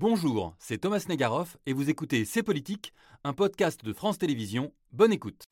Bonjour, c'est Thomas Negaroff et vous écoutez C'est Politique, un podcast de France Télévisions. Bonne écoute.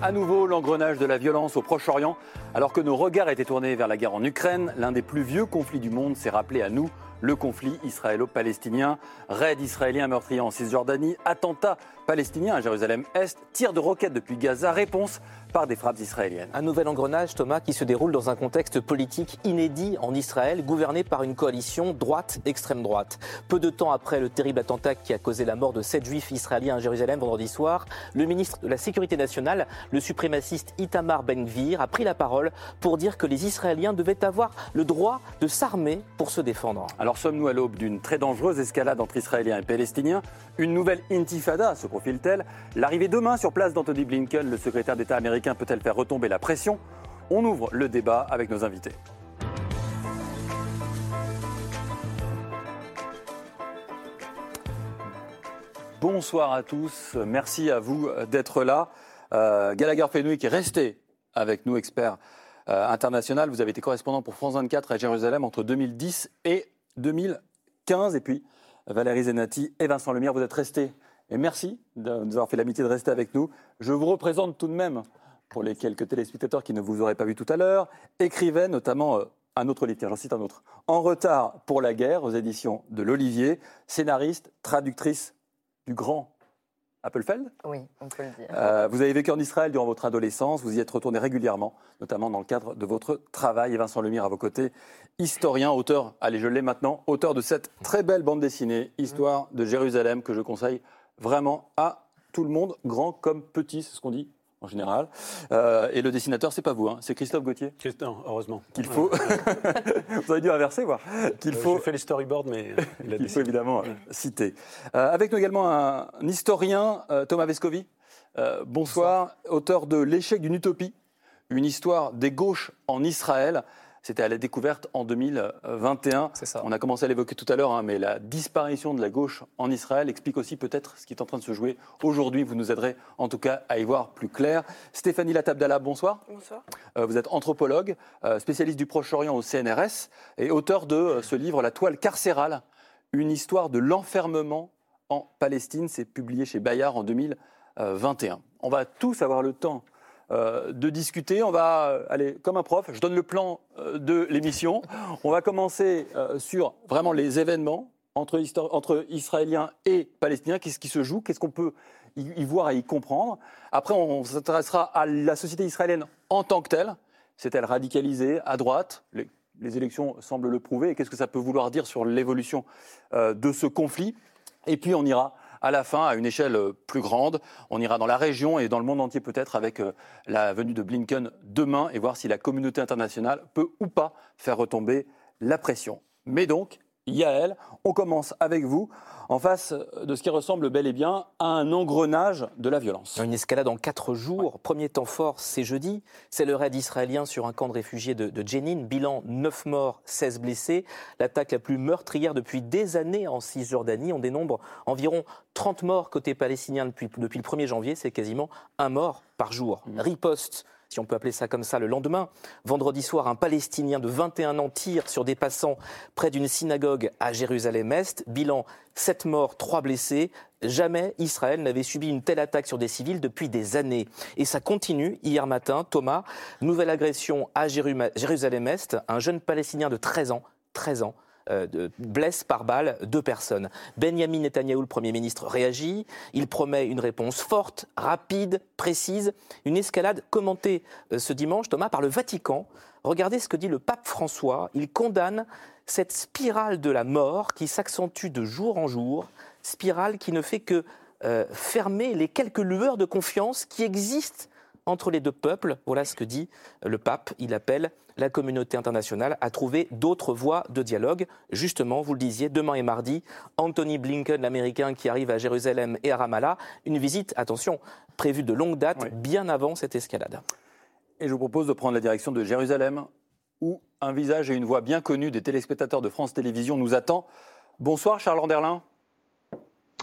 À nouveau, l'engrenage de la violence au Proche-Orient. Alors que nos regards étaient tournés vers la guerre en Ukraine, l'un des plus vieux conflits du monde s'est rappelé à nous le conflit israélo-palestinien, raid israélien meurtrier en Cisjordanie, attentat palestinien à Jérusalem-Est, tir de roquettes depuis Gaza, réponse par des frappes israéliennes. Un nouvel engrenage, Thomas, qui se déroule dans un contexte politique inédit en Israël, gouverné par une coalition droite-extrême droite. Peu de temps après le terrible attentat qui a causé la mort de sept juifs israéliens à Jérusalem vendredi soir, le ministre de la Sécurité nationale, le suprémaciste Itamar Ben-Gvir, a pris la parole pour dire que les Israéliens devaient avoir le droit de s'armer pour se défendre. Alors sommes-nous à l'aube d'une très dangereuse escalade entre Israéliens et Palestiniens? Une nouvelle intifada se profile-t-elle L'arrivée demain sur place d'Anthony Blinken, le secrétaire d'État américain, peut-elle faire retomber la pression? On ouvre le débat avec nos invités. Bonsoir à tous, merci à vous d'être là. Euh, Gallagher Fenwick est resté avec nous, expert euh, international. Vous avez été correspondant pour France 24 à Jérusalem entre 2010 et 2015. Et puis, Valérie Zenati et Vincent Lemire, vous êtes restés. Et merci de nous avoir fait l'amitié de rester avec nous. Je vous représente tout de même, pour les quelques téléspectateurs qui ne vous auraient pas vu tout à l'heure, écrivain notamment euh, un autre livre, j'en cite un autre, En retard pour la guerre aux éditions de l'Olivier, scénariste, traductrice du grand Appelfeld. Oui, on peut le dire. Euh, vous avez vécu en Israël durant votre adolescence, vous y êtes retourné régulièrement, notamment dans le cadre de votre travail. Et Vincent Lemire à vos côtés, historien, auteur, allez je l'ai maintenant, auteur de cette très belle bande dessinée, Histoire de Jérusalem, que je conseille vraiment à tout le monde, grand comme petit, c'est ce qu'on dit en général. Euh, et le dessinateur, c'est pas vous, hein, c'est Christophe Gauthier. Non, heureusement. Qu'il faut. vous avez dû inverser, voir. Qu'il euh, faut. fait les storyboards, mais il faut évidemment citer. Euh, avec nous également un, historien, Thomas Vescovi. bonsoir, bonsoir, auteur de L'échec d'une utopie, une histoire des gauches en Israël. C'était à la découverte en 2021. Ça. On a commencé à l'évoquer tout à l'heure, hein, mais la disparition de la gauche en Israël explique aussi peut-être ce qui est en train de se jouer aujourd'hui. Vous nous aiderez en tout cas à y voir plus clair. Stéphanie Latabdala, bonsoir. Bonsoir. Euh, vous êtes anthropologue, euh, spécialiste du Proche-Orient au CNRS et auteur de euh, ce livre La toile carcérale, une histoire de l'enfermement en Palestine. C'est publié chez Bayard en 2021. On va tous avoir le temps euh, de discuter. On va euh, aller comme un prof. Je donne le plan euh, de l'émission. On va commencer sur vraiment les événements entre, Israéliens et Palestiniens. Qu'est-ce qui se joue? Qu'est-ce qu'on peut y, voir et y comprendre? Après, on s'intéressera à la société israélienne en tant que telle. C'est-elle radicalisée à droite? Les, les, élections semblent le prouver. Et qu'est-ce que ça peut vouloir dire sur l'évolution de ce conflit? Et puis, on ira à la fin, à une échelle euh, plus grande. On ira dans la région et dans le monde entier peut-être avec euh, la venue de Blinken demain et voir si la communauté internationale peut ou pas faire retomber la pression. Mais donc, Yael, on commence avec vous en face de ce qui ressemble bel et bien à un engrenage de la violence. Une escalade en quatre jours. Premier temps fort, c'est jeudi. C'est le raid israélien sur un camp de réfugiés de, de Jenin. Bilan 9 morts, 16 blessés. L'attaque la plus meurtrière depuis des années en Cisjordanie. On dénombre environ 30 morts côté palestinien depuis, depuis le 1er janvier. C'est quasiment un mort par jour. Mmh. Riposte si on peut appeler ça comme ça, le lendemain. Vendredi soir, un Palestinien de 21 ans tire sur des passants près d'une synagogue à Jérusalem-Est. Bilan 7 morts, 3 blessés. Jamais Israël n'avait subi une telle attaque sur des civils depuis des années. Et ça continue hier matin. Thomas, nouvelle agression à Jérusalem-Est. Un jeune Palestinien de 13 ans, 13 ans, euh, blesse par balle deux personnes. Benjamin Netanyahou, le Premier ministre, réagit. Il promet une réponse forte, rapide, précise. Une escalade commentée euh, ce dimanche, Thomas, par le Vatican. Regardez ce que dit le pape François. Il condamne cette spirale de la mort qui s'accentue de jour en jour, spirale qui ne fait que euh, fermer les quelques lueurs de confiance qui existent entre les deux peuples. Voilà ce que dit le pape. Il appelle la communauté internationale à trouver d'autres voies de dialogue. Justement, vous le disiez, demain et mardi, Anthony Blinken, l'Américain qui arrive à Jérusalem et à Ramallah, une visite, attention, prévue de longue date, bien avant cette escalade. Et je vous propose de prendre la direction de Jérusalem, où un visage et une voix bien connus des téléspectateurs de France Télévisions nous attend. Bonsoir Charles Anderlin.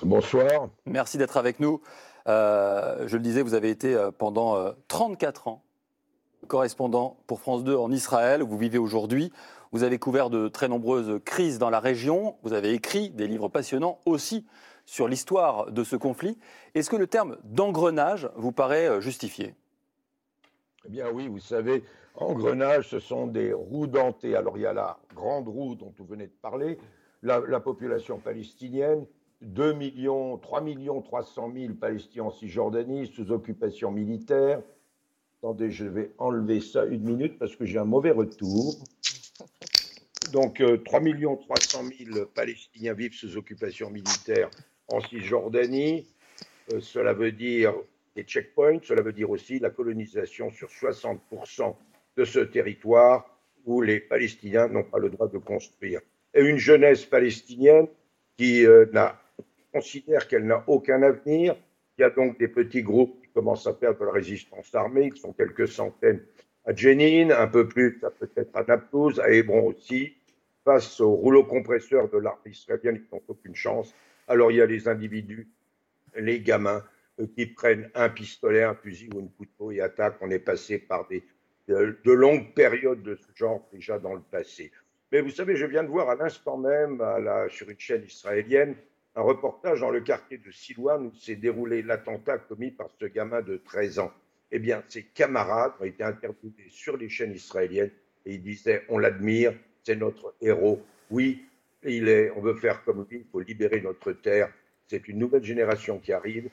Bonsoir. Merci d'être avec nous. Euh, je le disais, vous avez été euh, pendant 34 euh, ans correspondant pour France 2 en Israël, où vous vivez aujourd'hui. Vous avez couvert de très nombreuses crises dans la région. Vous avez écrit des livres passionnants aussi sur l'histoire de ce conflit. Est-ce que le terme d'engrenage vous paraît justifié? Eh bien oui, vous savez, engrenage, ce sont des roues dentées. Alors il y a la grande roue dont vous venez de parler, la, population palestinienne, 2 millions, 3 millions 300 000 Palestiniens en Cisjordanie sous occupation militaire. Attendez, je vais enlever ça une minute parce que j'ai un mauvais retour. Donc, 3 300 000 Palestiniens vivent sous occupation militaire en Cisjordanie. Euh, cela veut dire des checkpoints, cela veut dire aussi la colonisation sur 60% de ce territoire où les Palestiniens n'ont pas le droit de construire. Et une jeunesse palestinienne qui euh, considère qu'elle n'a aucun avenir. Il y a donc des petits groupes qui commencent à faire de la résistance armée, qui sont quelques centaines à Jenin, un peu plus peut-être à Naplouse, à Hébron aussi, face au rouleau compresseur de l'armée israélienne qui n'ont aucune chance. Alors il y a les individus, les gamins, euh, qui prennent un pistolet, un fusil ou une couteau et attaquent. On est passé par des, de, longues périodes de ce genre déjà dans le passé. Mais vous savez, je viens de voir à l'instant même sur une chaîne israélienne un reportage dans le quartier de Silouane où s'est déroulé l'attentat commis par ce gamin de 13 ans eh bien, ses camarades ont été interviewés sur les chaînes israéliennes et ils disaient on l'admire, c'est notre héros. Oui, il est, on veut faire comme lui, il faut libérer notre terre. C'est une nouvelle génération qui arrive.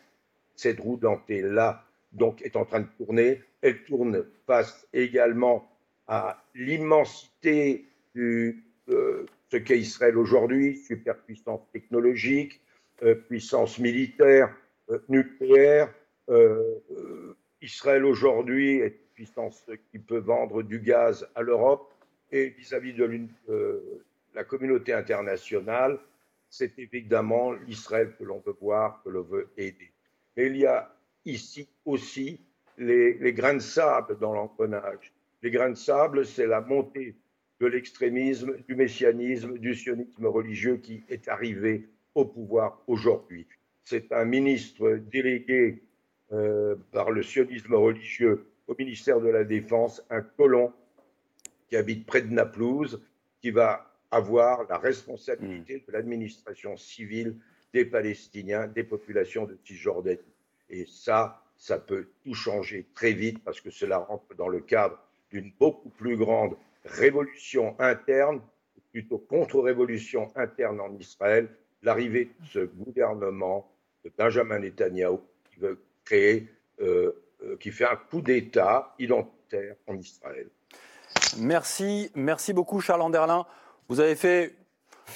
Cette roue dentée-là, donc, est en train de tourner. Elle tourne face également à l'immensité de euh, ce qu'est Israël aujourd'hui, superpuissance technologique, euh, puissance militaire, euh, nucléaire, Israël aujourd'hui est une puissance qui peut vendre du gaz à l'Europe et vis-à-vis de euh, la communauté internationale, c'est évidemment l'Israël que l'on veut voir, que l'on veut aider. Mais il y a ici aussi les, les grains de sable dans l'engrenage. Les grains de sable, c'est la montée de l'extrémisme, du messianisme, du sionisme religieux qui est arrivé au pouvoir aujourd'hui. C'est un ministre délégué euh, par le sionisme religieux au ministère de la Défense un colon qui habite près de Naplouse, qui va avoir la responsabilité hmm. de l'administration civile des Palestiniens, des populations de Cisjordanie. Et ça, ça peut tout changer très vite parce que cela rentre dans le cadre d'une beaucoup plus grande révolution interne, plutôt contre-révolution interne en Israël, l'arrivée de ce gouvernement de Benjamin Netanyahu qui veut créé, euh, euh, qui fait un coup d'État identitaire en Israël. Merci, merci beaucoup Charles Anderlin. Vous avez fait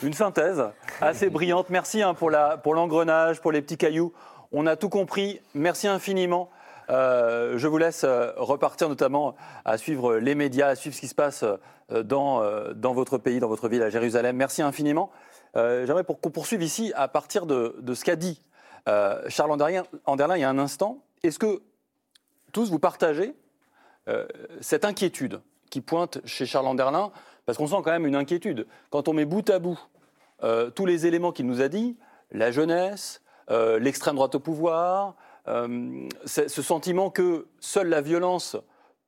une synthèse assez brillante. Merci hein, pour l'engrenage, pour les petits cailloux. On a tout compris. Merci infiniment. Euh, je vous laisse repartir notamment à suivre les médias, à suivre ce qui se passe dans, dans votre pays, dans votre ville, à Jérusalem. Merci infiniment. J'aimerais qu'on poursuive ici à partir de, de ce qu'a dit euh, Charles Anderlin, il y a un instant, est-ce que tous vous partagez euh, cette inquiétude qui pointe chez Charles Anderlin? Parce qu'on sent quand même une inquiétude. Quand on met bout à bout euh, tous les éléments qu'il nous a dit, la jeunesse, l'extrême droite au pouvoir, ce sentiment que seule la violence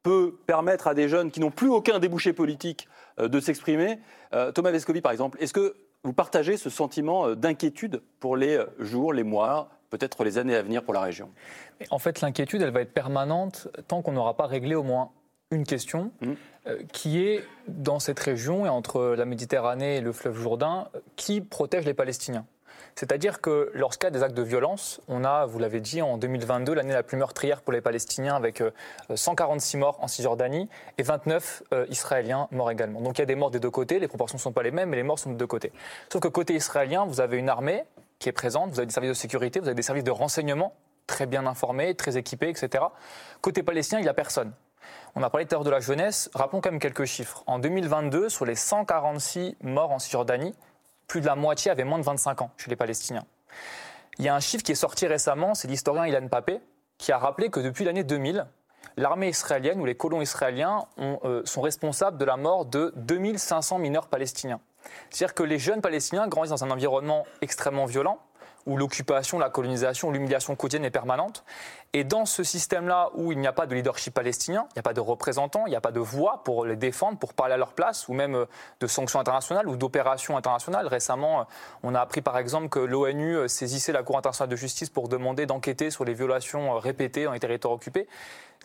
peut permettre à des jeunes qui n'ont plus aucun débouché politique de s'exprimer. Thomas Vescovi, par exemple, est-ce que vous partagez ce sentiment euh, d'inquiétude pour les euh, jours, les mois, peut-être les années à venir pour la région? En fait, l'inquiétude, elle va être permanente tant qu'on n'aura pas réglé au moins une question mmh. euh, qui est dans cette région et entre la Méditerranée et le fleuve Jourdain, qui protège les Palestiniens c'est-à-dire que lorsqu'il y a des actes de violence, on a, vous l'avez dit, en 2022, l'année la plus meurtrière pour les Palestiniens, avec 146 euh, morts en Cisjordanie et 29 euh, Israéliens morts également. Donc il y a des morts des deux côtés, les proportions ne sont pas les mêmes, mais les morts sont de deux côtés. Sauf que côté israélien, vous avez une armée qui est présente, vous avez des services de sécurité, vous avez des services de renseignement très bien informés, très équipés, etc. Côté palestinien, il n'y a personne. On a parlé tout à l'heure de la jeunesse. Rappelons quand même quelques chiffres. En 2022, sur les 146 morts en Cisjordanie, plus de la moitié avaient moins de 25 ans chez les Palestiniens. Il y a un chiffre qui est sorti récemment, c'est l'historien Ilan Papé, qui a rappelé que depuis l'année 2000, l'armée israélienne ou les colons israéliens euh, sont responsables de la mort de 2500 mineurs palestiniens. C'est-à-dire que les jeunes palestiniens grandissent dans un environnement extrêmement violent, où l'occupation, la colonisation, l'humiliation quotidienne est permanente. Et dans ce système-là où il n'y a pas de leadership palestinien, il n'y a pas de représentants, il n'y a pas de voix pour les défendre, pour parler à leur place, ou même euh, de sanctions internationales ou d'opérations internationales. Récemment, euh, on a appris par exemple que l'ONU euh, saisissait la Cour internationale de justice pour demander d'enquêter sur les violations répétées dans les territoires occupés.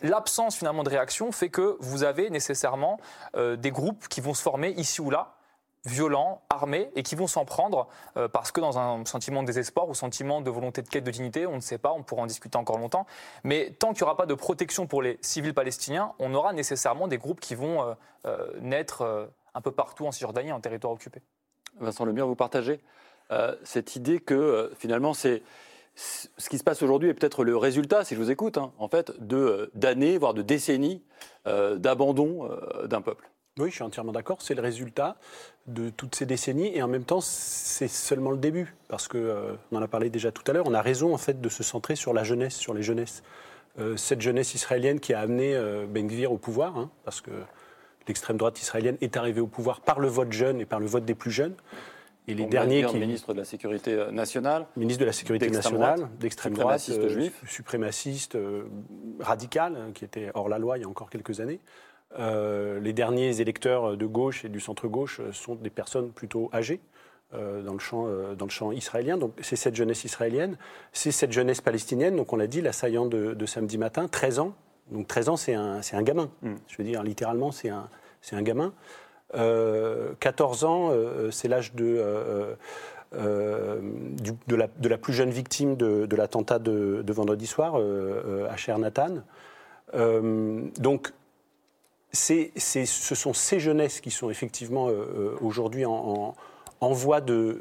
L'absence finalement de réaction fait que vous avez nécessairement des groupes qui vont se former ici ou là violents, armés, et qui vont s'en prendre euh, parce que dans un sentiment de désespoir ou sentiment de volonté de quête de dignité, on ne sait pas, on pourra en discuter encore longtemps, mais tant qu'il n'y aura pas de protection pour les civils palestiniens, on aura nécessairement des groupes qui vont euh, euh, naître un peu partout en Cisjordanie, en territoire occupé. Vincent Lemire, vous partagez cette idée que finalement c'est ce qui se passe aujourd'hui est peut-être le résultat, si je vous écoute, hein, en fait, de d'années, voire de décennies d'abandon d'un peuple. Oui, je suis entièrement d'accord. C'est le résultat de toutes ces décennies et en même temps, c'est seulement le début. Parce qu'on euh, on en a parlé déjà tout à l'heure, on a raison en fait de se centrer sur la jeunesse, sur les jeunesses. Euh, cette jeunesse israélienne qui a amené euh, Ben Gvir au pouvoir, hein, parce que l'extrême droite israélienne est arrivée au pouvoir par le vote jeune et par le vote des plus jeunes. Et les derniers qui. Ministre de la Sécurité nationale. Ministre de la Sécurité nationale, d'extrême droite, suprémaciste juif. Suprémaciste, radical, qui était hors la loi il y a encore quelques années. Euh, les derniers électeurs de gauche et du centre-gauche sont des personnes plutôt âgées. Euh, dans, le champ, euh, dans le champ israélien. Donc c'est cette jeunesse israélienne, c'est cette jeunesse palestinienne, donc on l'a dit, l'assaillant de, de, samedi matin, 13 ans. Donc 13 ans, c'est un, un, gamin. Mm. Je veux dire, littéralement, c'est un, un gamin. 14 ans, c'est l'âge de, de, la, de, la, plus jeune victime de, l'attentat de, vendredi soir, à Cher Nathan. donc ce sont ces jeunesses qui sont effectivement euh, euh, aujourd'hui en, voie de,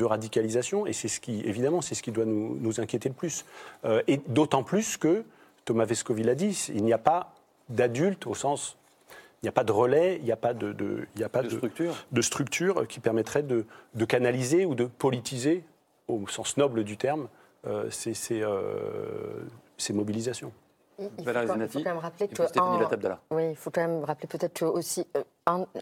radicalisation, et c'est ce qui, évidemment, c'est ce qui doit nous, inquiéter le plus. Euh, et d'autant plus que, Thomas Vescovi l'a dit, il n'y a pas d'adultes au sens il n'y a pas de relais, il n'y a pas de, il a pas de, structure. de, structure. qui permettrait de, canaliser ou de politiser, au sens noble du terme, ces, ces, ces mobilisations. Il faut, quand même rappeler que oui, il faut quand même rappeler peut-être aussi euh,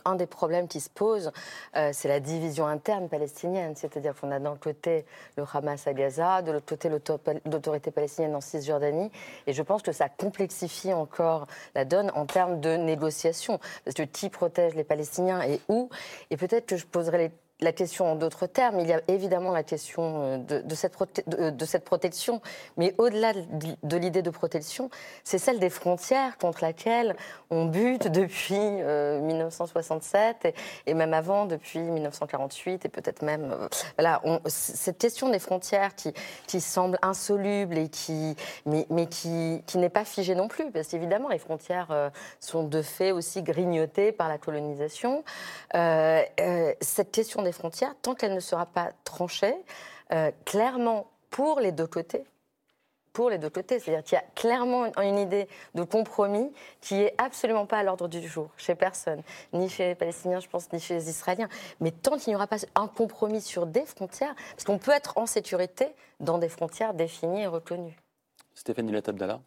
un, des problèmes qui se pose, euh, c'est la division interne palestinienne, c'est-à-dire qu'on a d'un côté le Hamas à Gaza, de l'autre côté l'autorité palestinienne en Cisjordanie, et je pense que ça complexifie encore la donne en termes de négociation, parce que qui protège les Palestiniens et où, et peut-être que je poserai les la question en d'autres termes, il y a évidemment la question euh, de, cette, de, cette, protection, mais au-delà de l'idée de protection, c'est celle des frontières contre laquelle on bute depuis 1967 euh, et, même avant, depuis 1948 et peut-être même... Euh, voilà, cette question des frontières qui, qui semble insoluble et qui, mais qui, qui n'est pas figée non plus, parce qu'évidemment, les frontières sont de fait aussi grignotées par la colonisation. cette question des frontières, tant qu'elle ne sera pas tranchée, euh, clairement pour les deux côtés, pour les deux côtés. C'est-à-dire qu'il y a clairement une idée de compromis qui est absolument pas à l'ordre du jour chez personne, ni chez les Palestiniens, je pense, ni chez les Israéliens. Mais tant qu'il n'y aura pas un compromis sur des frontières, parce qu'on peut être en sécurité dans des frontières définies et reconnues. Stéphanie Latabdallah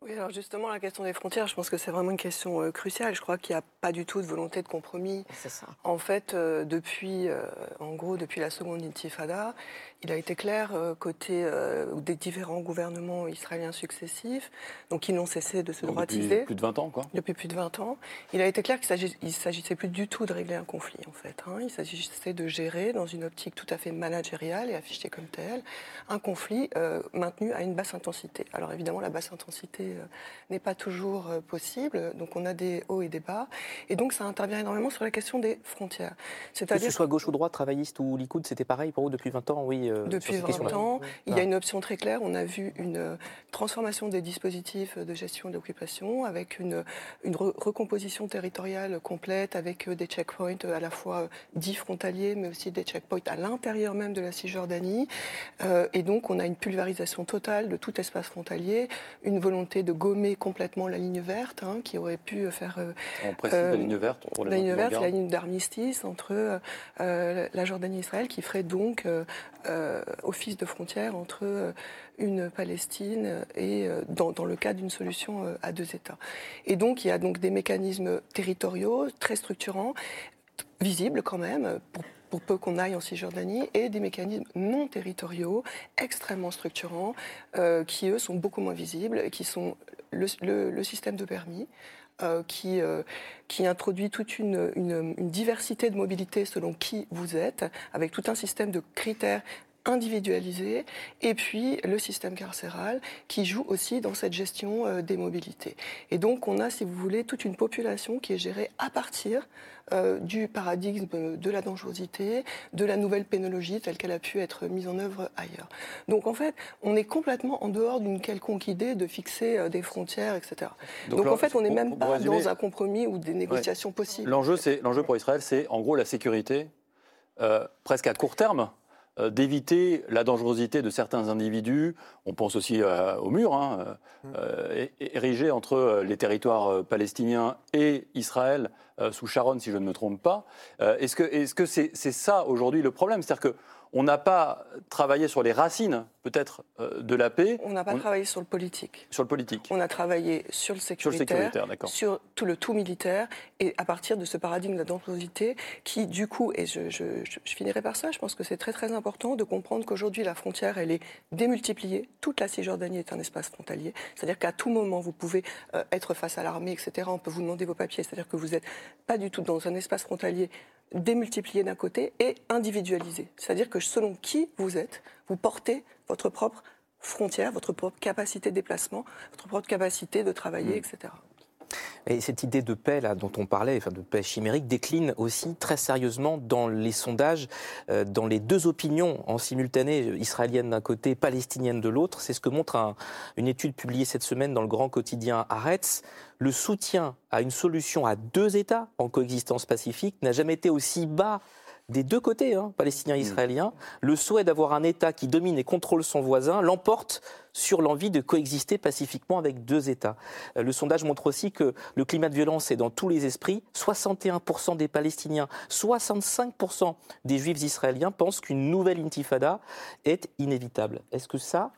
oui, alors justement, la question des frontières, je pense que c'est vraiment une question euh, cruciale. Je crois qu'il n'y a pas du tout de volonté de compromis. C'est ça. En fait, euh, depuis, euh, en gros, depuis la seconde intifada, il a été clair côté des différents gouvernements israéliens successifs, donc qui n'ont cessé de se droitiser. Depuis plus de 20 ans, quoi. Depuis plus de 20 ans. Il a été clair qu'il ne s'agissait plus du tout de régler un conflit, en fait. Hein. Il s'agissait de gérer, dans une optique tout à fait managériale et affichée comme telle, un conflit maintenu à une basse intensité. Alors évidemment, la basse intensité euh, n'est pas toujours euh, possible. Donc on a des hauts et des bas. Et donc ça intervient énormément sur la question des frontières. Que ce soit gauche ou droite, travailliste ou Likoud, c'était pareil pour vous depuis 20 ans, oui. Euh, depuis 20 ans, il y a une option très claire. On a vu une transformation des dispositifs de gestion d'occupation avec une, une recomposition territoriale complète avec des checkpoints à la fois dits frontaliers, mais aussi des checkpoints à l'intérieur même de la Cisjordanie. et donc on a une pulvérisation totale de tout espace frontalier, une volonté de gommer complètement la ligne verte, hein, qui aurait pu faire. Euh, On précise la ligne verte La ligne verte, la ligne d'armistice entre euh, la Jordanie et Israël, qui ferait donc euh, office de frontière entre une Palestine et dans, dans le cas d'une solution à deux États. Et donc il y a donc des mécanismes territoriaux très structurants, visibles quand même, pour peu qu'on aille en Cisjordanie, et des mécanismes non territoriaux, extrêmement structurants, euh, qui eux sont beaucoup moins visibles, qui sont le, système de permis, euh, qui, qui introduit toute une, une, diversité de mobilité selon qui vous êtes, avec tout un système de critères individualisé, et puis le système carcéral qui joue aussi dans cette gestion euh, des mobilités. Et donc on a, si vous voulez, toute une population qui est gérée à partir euh, du paradigme de la dangerosité, de la nouvelle pénologie telle qu'elle a pu être mise en œuvre ailleurs. Donc en fait, on est complètement en dehors d'une quelconque idée de fixer euh, des frontières, etc. Donc, en fait, on n'est même pas dans un compromis ou des négociations possibles. L'enjeu, pour Israël, c'est en gros la sécurité presque à court terme euh, d'éviter la dangerosité de certains individus. On pense aussi euh, au mur, hein, euh, érigé entre les territoires palestiniens et Israël sous Sharon, si je ne me trompe pas. Est-ce que c'est -ce ça aujourd'hui le problème? C'est-à-dire que on n'a pas travaillé sur les racines, peut-être, euh, de la paix. On n'a pas travaillé sur le politique. Sur le politique. On a travaillé sur le sécuritaire, sur, sur tout le tout militaire, et à partir de ce paradigme de la dangerosité, qui, du coup, et je, finirai par ça, je pense que c'est très très important de comprendre qu'aujourd'hui la frontière, elle est démultipliée. Toute la Cisjordanie est un espace frontalier. C'est-à-dire qu'à tout moment, vous pouvez euh, être face à l'armée, etc. On peut vous demander vos papiers. C'est-à-dire que vous n'êtes pas du tout dans un espace frontalier démultiplié d'un côté et individualisé. C'est-à-dire que selon qui vous êtes, vous portez votre propre frontière, votre propre capacité de déplacement, votre propre capacité de travailler, mm. etc. Et cette idée de paix là, dont on parlait, enfin de paix chimérique, décline aussi très sérieusement dans les sondages, euh, dans les deux opinions en simultané, israélienne d'un côté, palestinienne de l'autre. C'est ce que montre une étude publiée cette semaine dans le grand quotidien Haaretz. Le soutien à une solution à deux États en coexistence pacifique n'a jamais été aussi bas des deux côtés, hein, palestiniens et mm. israéliens, le souhait d'avoir un État qui domine et contrôle son voisin l'emporte sur l'envie de coexister pacifiquement avec deux États. Euh, le sondage montre aussi que le climat de violence est dans tous les esprits. 61% des Palestiniens, 65% des Juifs israéliens pensent qu'une nouvelle intifada est inévitable. Est-ce que ça,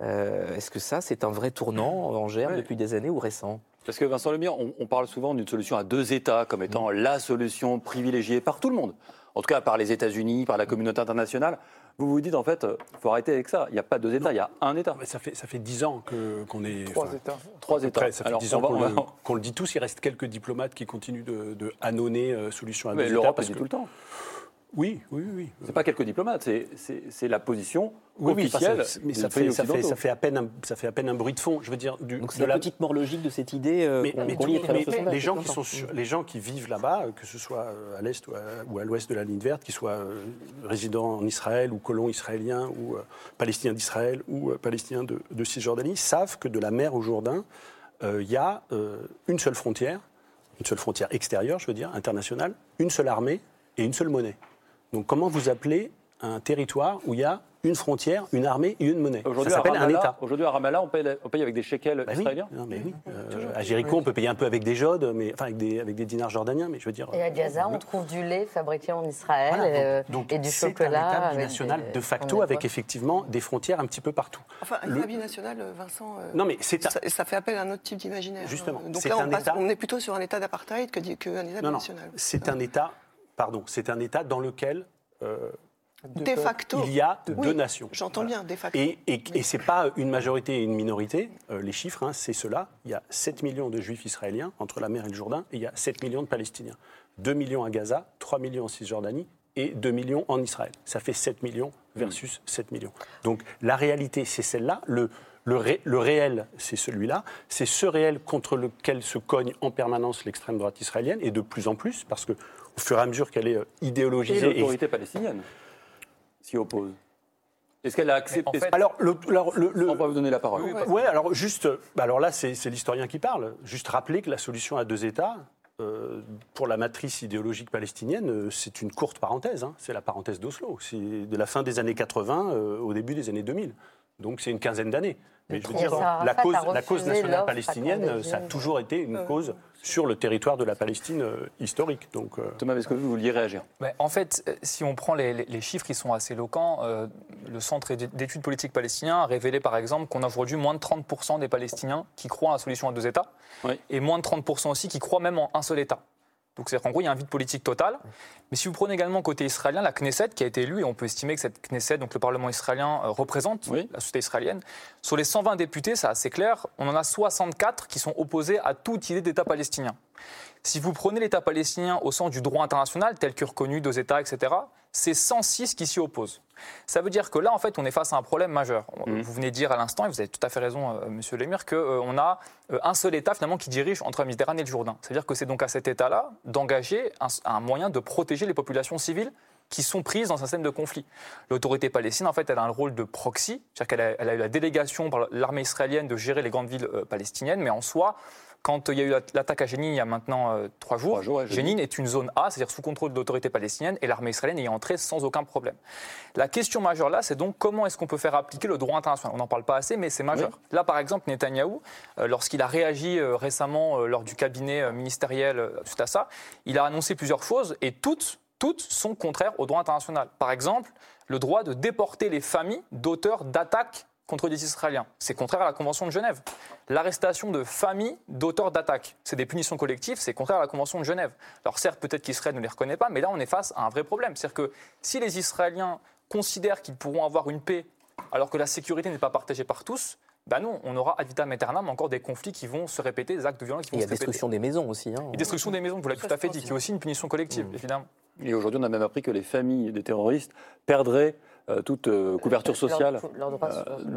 euh, est-ce que ça, c'est un vrai tournant en germe depuis des années ou récent? Parce que Vincent Lemire, on, on parle souvent d'une solution à deux États comme étant la solution privilégiée par tout le monde en tout cas par les États-Unis, par la communauté internationale. Vous vous dites en fait, il euh, faut arrêter avec ça. Il n'y a pas deux États, il y a un État. ça fait ça fait dix ans que qu'on est trois États. Trois États. ça fait dix ans qu'on le, dit tous. Il reste quelques diplomates qui continuent de, de annoncer euh, solution à deux États. L'Europe le dit tout le temps. Oui, oui, oui. C'est pas quelques diplomates, c'est la position officielle. mais ça fait, ça, fait, ça, fait, à peine un, ça fait à peine un bruit de fond. Je veux dire, du, Donc c'est la petite mort logique de cette idée. Euh, mais, les, gens qui sont les gens qui vivent là-bas, que ce soit euh, à l'est ou à, l'ouest de la ligne verte, qu'ils soient euh, résidents en Israël ou colons israéliens ou palestiniens d'Israël ou palestiniens de, de, Cisjordanie, savent que de la mer au Jourdain, il y a une seule frontière, une seule frontière extérieure, je veux dire, internationale, une seule armée et une seule monnaie. Donc comment vous appelez un territoire où il y a une frontière, une armée et une monnaie? Ça s'appelle un État. Aujourd'hui, à Ramallah, on paye, on paye, avec des shekels bah israéliens non, mais oui. Euh, à Jéricho, on peut payer un peu avec des jodes, mais, enfin avec des, avec des dinars jordaniens, mais je veux dire... Et à Gaza, on trouve du lait fabriqué en Israël euh, et du chocolat. C'est un État binational de facto, avec effectivement des frontières un petit peu partout. Enfin, un État binational, Vincent, euh, non, mais ça, ça, fait appel à un autre type d'imaginaire. Justement. Donc là, on, passe, on, est plutôt sur un État d'apartheid qu'un État binational. C'est un État, pardon, c'est un État dans lequel euh, de facto. Il y a deux nations. J'entends bien, de facto. Et, et, ce n'est pas une majorité et une minorité. Euh, les chiffres, hein, c'est cela. Il y a 7 millions de juifs israéliens entre la mer et le Jourdain, et il y a 7 millions de Palestiniens. 2 millions à Gaza, 3 millions en Cisjordanie et 2 millions en Israël. Ça fait 7 millions versus 7 millions. Donc la réalité, c'est celle-là. Le, le, le, réel, c'est celui-là. C'est ce réel contre lequel se cogne en permanence l'extrême droite israélienne, et de plus en plus, parce que au fur et à mesure qu'elle est euh, idéologisée. Et l'autorité palestinienne s'y oppose. Est-ce qu'elle a accepté Alors, le, on va vous donner la parole. Oui, alors juste, bah, alors là, c'est l'historien qui parle. Juste rappeler que la solution à deux États, euh, pour la matrice idéologique palestinienne, euh, c'est une courte parenthèse. Hein. C'est la parenthèse d'Oslo. C'est de la fin des années 80 au début des années 2000. Donc c'est une quinzaine d'années. Mais je veux dire, la cause, la cause nationale palestinienne, ça a toujours été une cause sur le territoire de la Palestine euh, historique. Donc, euh, Thomas, est-ce que vous vouliez réagir? En fait, euh, si on prend les, chiffres, ils sont assez éloquents. le Centre d'études politiques palestinien a révélé, par exemple, qu'on a aujourd'hui moins de 30% des Palestiniens qui croient à la solution à deux États, et moins de 30% aussi qui croient même en un seul État. Donc c'est-à-dire qu'en gros, il y a un vide politique total. Mais si vous prenez également côté israélien, la Knesset qui a été élue, et on peut estimer que cette Knesset, donc le Parlement israélien, euh, représente la société israélienne, sur les 120 députés, c'est assez clair, on en a 64 qui sont opposés à toute idée d'État palestinien. Si vous prenez l'État palestinien au sens du droit international, tel que reconnu, deux États, etc., c'est 106 qui s'y opposent. Ça veut dire que là, en fait, on est face à un problème majeur. Mmh. Vous venez de dire à l'instant, et vous avez tout à fait raison, euh, monsieur Lemire, qu'on euh, a euh, un seul État finalement qui dirige entre la Méditerranée et le Jourdain. C'est-à-dire que c'est donc à cet État-là d'engager un, moyen de protéger les populations civiles qui sont prises dans un système de conflit. L'autorité palestinienne, en fait, elle a un rôle de proxy, c'est-à-dire qu'elle a, eu la délégation par l'armée israélienne de gérer les grandes villes palestiniennes, mais en soi, quand il y a eu l'attaque à Jénine il y a maintenant euh, trois jours, Jénine est une zone A, c'est-à-dire sous contrôle de l'autorité palestinienne, et l'armée israélienne y est entrée sans aucun problème. La question majeure là, c'est donc comment est-ce qu'on peut faire appliquer le droit international? On n'en parle pas assez, mais c'est majeur. Là, par exemple, Netanyahou, euh, lorsqu'il a réagi euh, récemment lors du cabinet ministériel suite à ça, il a annoncé plusieurs choses, et toutes, toutes sont contraires au droit international. Par exemple, le droit de déporter les familles d'auteurs d'attaques contre des Israéliens. C'est contraire à la Convention de Genève. L'arrestation de familles d'auteurs d'attaques, c'est des punitions collectives, c'est contraire à la Convention de Genève. Alors certes, peut-être qu'Israël ne les reconnaît pas, mais là on est face à un vrai problème. C'est-à-dire que si les Israéliens considèrent qu'ils pourront avoir une paix alors que la sécurité n'est pas partagée par tous, ben non, on aura ad vitam aeternam encore des conflits qui vont se répéter, des actes de violence qui vont se répéter. Il y a destruction des maisons aussi. Hein. Et destruction des maisons, vous l'avez tout à fait dit, qui est aussi une punition collective, mmh. évidemment. Et aujourd'hui, on a même appris que les familles des terroristes perdraient euh, toute euh, couverture sociale euh,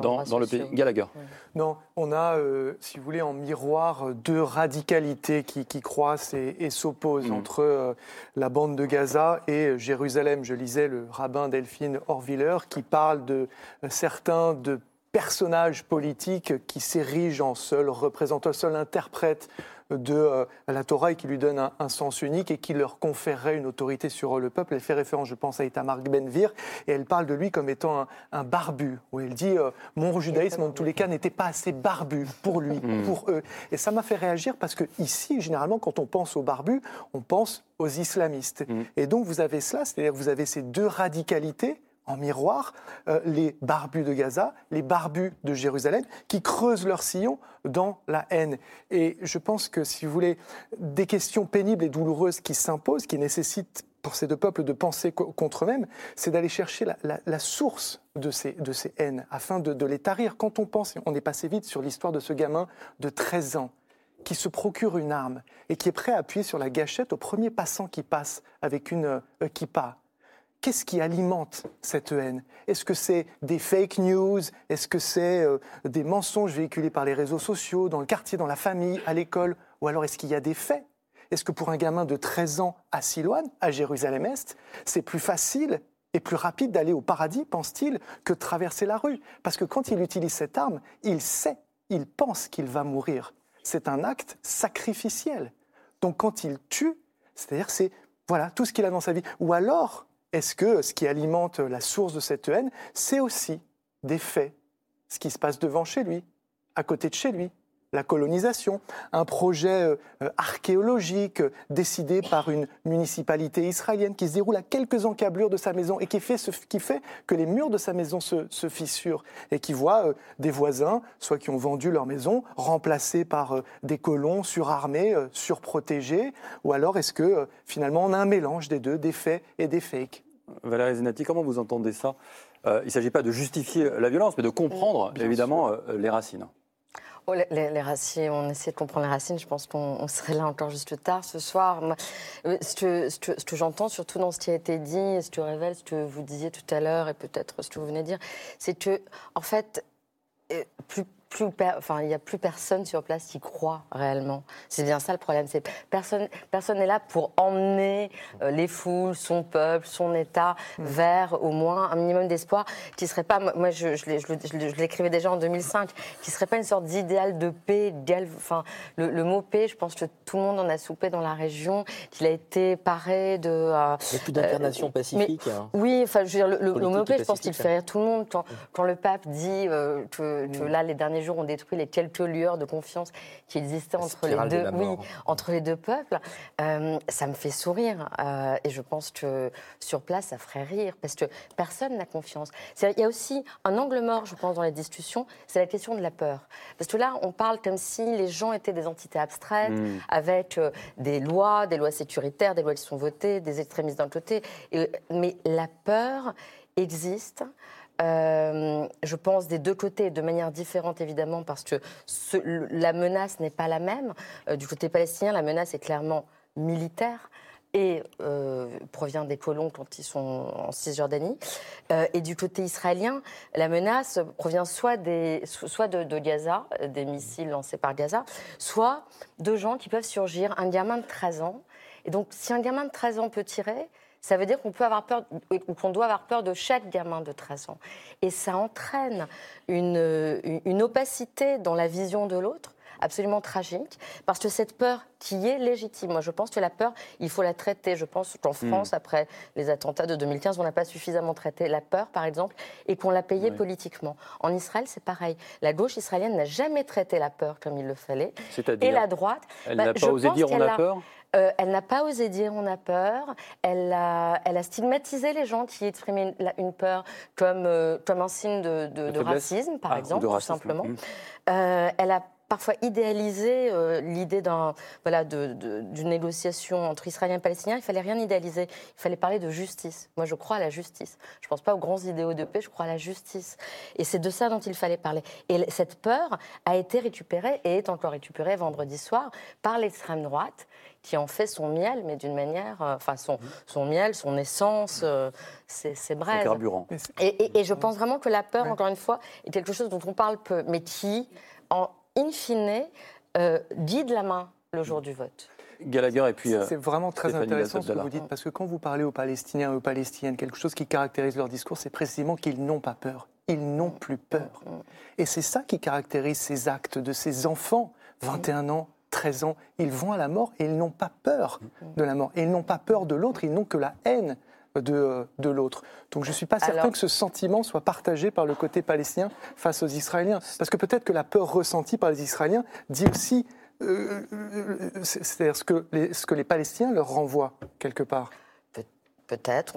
dans, le pays. Gallagher. Non, on a, si vous voulez, en miroir deux radicalités qui, croissent et, s'opposent mm. entre la bande de Gaza et Jérusalem. Je lisais le rabbin Delphine Horviller qui parle de certains de personnages politiques qui s'érigent en seul représentant, seul interprète de euh, la Torah et qui lui donne un, sens unique et qui leur conférerait une autorité sur le peuple. Elle fait référence, je pense, à Itamar Benvir et elle parle de lui comme étant un, barbu. Où elle dit euh, Mon judaïsme, en tous les cas, n'était pas assez barbu pour lui, hmm. pour eux. Et ça m'a fait réagir parce que ici, généralement, quand on pense aux barbus, on pense aux islamistes. Hmm. Et donc, vous avez cela, c'est-à-dire que vous avez ces deux radicalités en miroir euh, les barbus de Gaza, les barbus de Jérusalem, qui creusent leur sillon dans la haine. Et je pense que, si vous voulez, des questions pénibles et douloureuses qui s'imposent, qui nécessitent pour ces deux peuples de penser contre eux-mêmes, c'est d'aller chercher la, source de ces, de ces haines, afin de, les tarir. Quand on pense, on est passé vite sur l'histoire de ce gamin de 13 ans, qui se procure une arme et qui est prêt à appuyer sur la gâchette au premier passant qui passe avec une euh, kippa Qu'est-ce qui alimente cette haine? Est-ce que c'est des fake news? Est-ce que c'est euh, des mensonges véhiculés par les réseaux sociaux, dans le quartier, dans la famille, à l'école? Ou alors est-ce qu'il y a des faits? Est-ce que pour un gamin de 13 ans à Siloane, à Jérusalem-Est, c'est plus facile et plus rapide d'aller au paradis, pense-t-il, que de traverser la rue? Parce que quand il utilise cette arme, il sait, il pense qu'il va mourir. C'est un acte sacrificiel. Donc quand il tue, c'est-à-dire c'est voilà tout ce qu'il a dans sa vie. Ou alors, est-ce que ce qui alimente la source de cette haine, c'est aussi des faits, ce qui se passe devant chez lui, à côté de chez lui? La colonisation, un projet euh, archéologique décidé par une municipalité israélienne qui se déroule à quelques encablures de sa maison et qui fait, ce, qui fait que les murs de sa maison se, fissurent et qui voit euh, des voisins, soit qui ont vendu leur maison, remplacés par euh, des colons surarmés, surprotégés, ou alors est-ce que finalement on a un mélange des deux, des faits et des fakes? Valérie Zenati, comment vous entendez ça? Il ne s'agit pas de justifier la violence, mais de comprendre évidemment les racines. Oh, les, racines, on essaie de comprendre les racines. Je pense qu'on serait là encore juste tard ce soir. Euh, ce que, ce que j'entends, surtout dans ce qui a été dit, ce que révèle, ce que vous disiez tout à l'heure, et peut-être ce que vous venez de dire, c'est que, en fait, euh, plus enfin, il n'y a plus personne sur place qui croit réellement. C'est bien ça le problème. C'est personne, personne n'est là pour emmener euh, les foules, son peuple, son État mm. vers au moins un minimum d'espoir qui serait pas, moi je, je, l'écrivais déjà en 2005, qui serait pas une sorte d'idéal de paix, enfin le, mot paix, je pense que tout le monde en a soupé dans la région, qu'il a été paré de. Euh, il n'y a plus d'incarnation euh, pacifique. Hein. Oui, enfin je veux dire le, mot paix, je pense qu'il fait rire tout le monde quand, quand le pape dit que, que, mm. là les derniers jours ont détruit les quelques lueurs de confiance qui existaient entre les, deux, oui, entre les deux peuples, euh, ça me fait sourire. Euh, et je pense que sur place, ça ferait rire, parce que personne n'a confiance. Il y a aussi un angle mort, je pense, dans la discussion, c'est la question de la peur. Parce que là, on parle comme si les gens étaient des entités abstraites, hmm. avec euh, des lois, des lois sécuritaires, des lois qui sont votées, des extrémistes d'un côté. mais la peur existe. Euh, je pense des deux côtés, de manière différente évidemment, parce que la menace n'est pas la même. Euh, du côté palestinien, la menace est clairement militaire et euh, provient des colons quand ils sont en Cisjordanie. et du côté israélien, la menace provient soit, de, de, Gaza, des missiles lancés par Gaza, soit de gens qui peuvent surgir. Un gamin de 13 ans. Et donc, si un gamin de 13 ans peut tirer, ça veut dire qu'on peut avoir peur, qu'on doit avoir peur de chaque gamin de 13 ans. Et ça entraîne une, une opacité dans la vision de l'autre absolument tragique, parce que cette peur qui est légitime, moi je pense que la peur, il faut la traiter. Je pense qu'en hmm. France, après les attentats de 2015, on n'a pas suffisamment traité la peur, par exemple, et qu'on l'a payée politiquement. En Israël, c'est pareil. La gauche israélienne n'a jamais traité la peur comme il le fallait. Et la droite... Elle n'a bah, pas osé dire on a peur euh, elle n'a pas osé dire on a peur. Elle a, elle a stigmatisé les gens qui exprimaient une peur comme, euh, comme un signe de, racisme, par ah, exemple, tout simplement. Mmh. Euh, elle a parfois idéalisé l'idée d'un, voilà, d'une négociation entre Israéliens et Palestiniens. Il fallait rien idéaliser. Il fallait parler de justice. Moi, je crois à la justice. Je ne pense pas aux grands idéaux de paix, je crois à la justice. Et c'est de ça dont il fallait parler. Et cette peur a été récupérée et est encore récupérée vendredi soir par l'extrême droite qui en fait son miel, mais d'une manière, euh, enfin son, son, miel, son essence, euh, c'est bref. carburant. Et, et, je pense vraiment que la peur, encore une fois, est quelque chose dont on parle peu, mais qui, en in fine, euh, guide la main le jour du vote. Gallagher et puis. c'est vraiment très intéressant ce que vous dites, parce que quand vous parlez aux Palestiniens et aux Palestiniennes, quelque chose qui caractérise leur discours, c'est précisément qu'ils n'ont pas peur. Ils n'ont plus peur. Mm. Et c'est ça qui caractérise ces actes de ces enfants, 21 ans, 13 ans, ils vont à la mort et ils n'ont pas peur de la mort. Et ils n'ont pas peur de l'autre, ils n'ont que la haine de, de l'autre. Donc je ne suis pas certain que ce sentiment soit partagé par le côté palestinien face aux Israéliens. Parce que peut-être que la peur ressentie par les Israéliens dit aussi, euh, euh, euh, c'est-à-dire ce que, les, ce que les Palestiniens leur renvoient quelque part. Peut-être.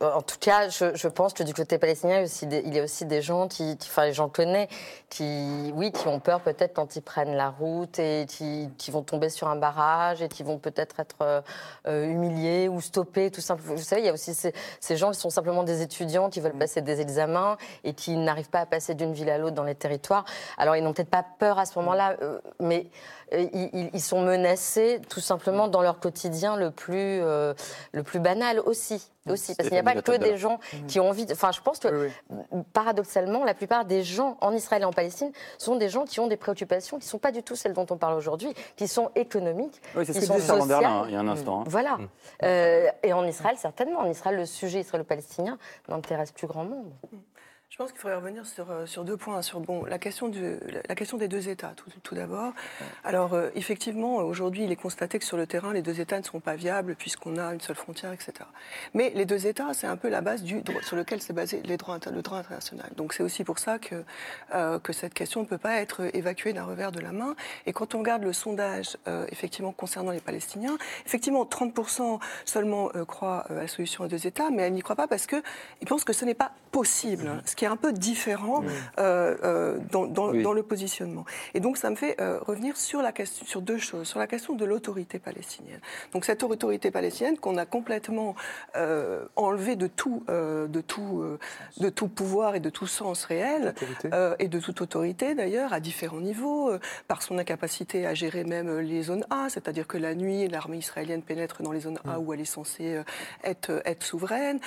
En tout cas, je, pense que du côté palestinien, il y a aussi des, gens qui, enfin, les gens connaissent, qui, oui, qui ont peur peut-être quand ils prennent la route et qui, vont tomber sur un barrage et qui vont peut-être être, euh, humiliés ou stoppés, tout simplement. Vous savez, il y a aussi ces, gens qui sont simplement des étudiants qui veulent mm. passer des examens et qui n'arrivent pas à passer d'une ville à l'autre dans les territoires. Alors, ils n'ont peut-être pas peur à ce moment-là, euh, mais euh, ils, sont menacés tout simplement dans leur quotidien le plus, le plus banal aussi aussi. aussi parce qu'il n'y a pas que des gens qui ont envie. Enfin, je pense que paradoxalement, la plupart des gens en Israël et en Palestine sont des gens qui ont des préoccupations qui ne sont pas du tout celles dont on parle aujourd'hui, qui sont économiques. Oui, c'est ce que disait Berlin il y a un instant. Hein. Voilà. Mm. Euh, et en Israël, certainement. En Israël, le sujet israélo-palestinien n'intéresse plus grand monde. Je pense qu'il faudrait revenir sur, euh, sur deux points. Sur bon, la, question du, la question des deux États, tout, tout d'abord. Alors, euh, effectivement, aujourd'hui, il est constaté que sur le terrain, les deux États ne sont pas viables puisqu'on a une seule frontière, etc. Mais les deux États, c'est un peu la base du sur lequel s'est basé les droits, le droit international. Donc, c'est aussi pour ça que, euh, que cette question ne peut pas être évacuée d'un revers de la main. Et quand on regarde le sondage, effectivement, concernant les Palestiniens, effectivement, 30% seulement croient à la solution à deux États, mais elles n'y croient pas parce qu'ils pensent que ce n'est pas possible qui est un peu différent euh, euh, dans, dans, le positionnement. Et donc, ça me fait euh, revenir sur, la question, sur deux choses. Sur la question de l'autorité palestinienne. Donc, cette autorité palestinienne qu'on a complètement enlevée de tout, de, tout, de tout pouvoir et de tout sens réel, et de toute autorité d'ailleurs, à différents niveaux, par son incapacité à gérer même les zones A, c'est-à-dire que la nuit, l'armée israélienne pénètre dans les zones A où elle est censée être, être souveraine,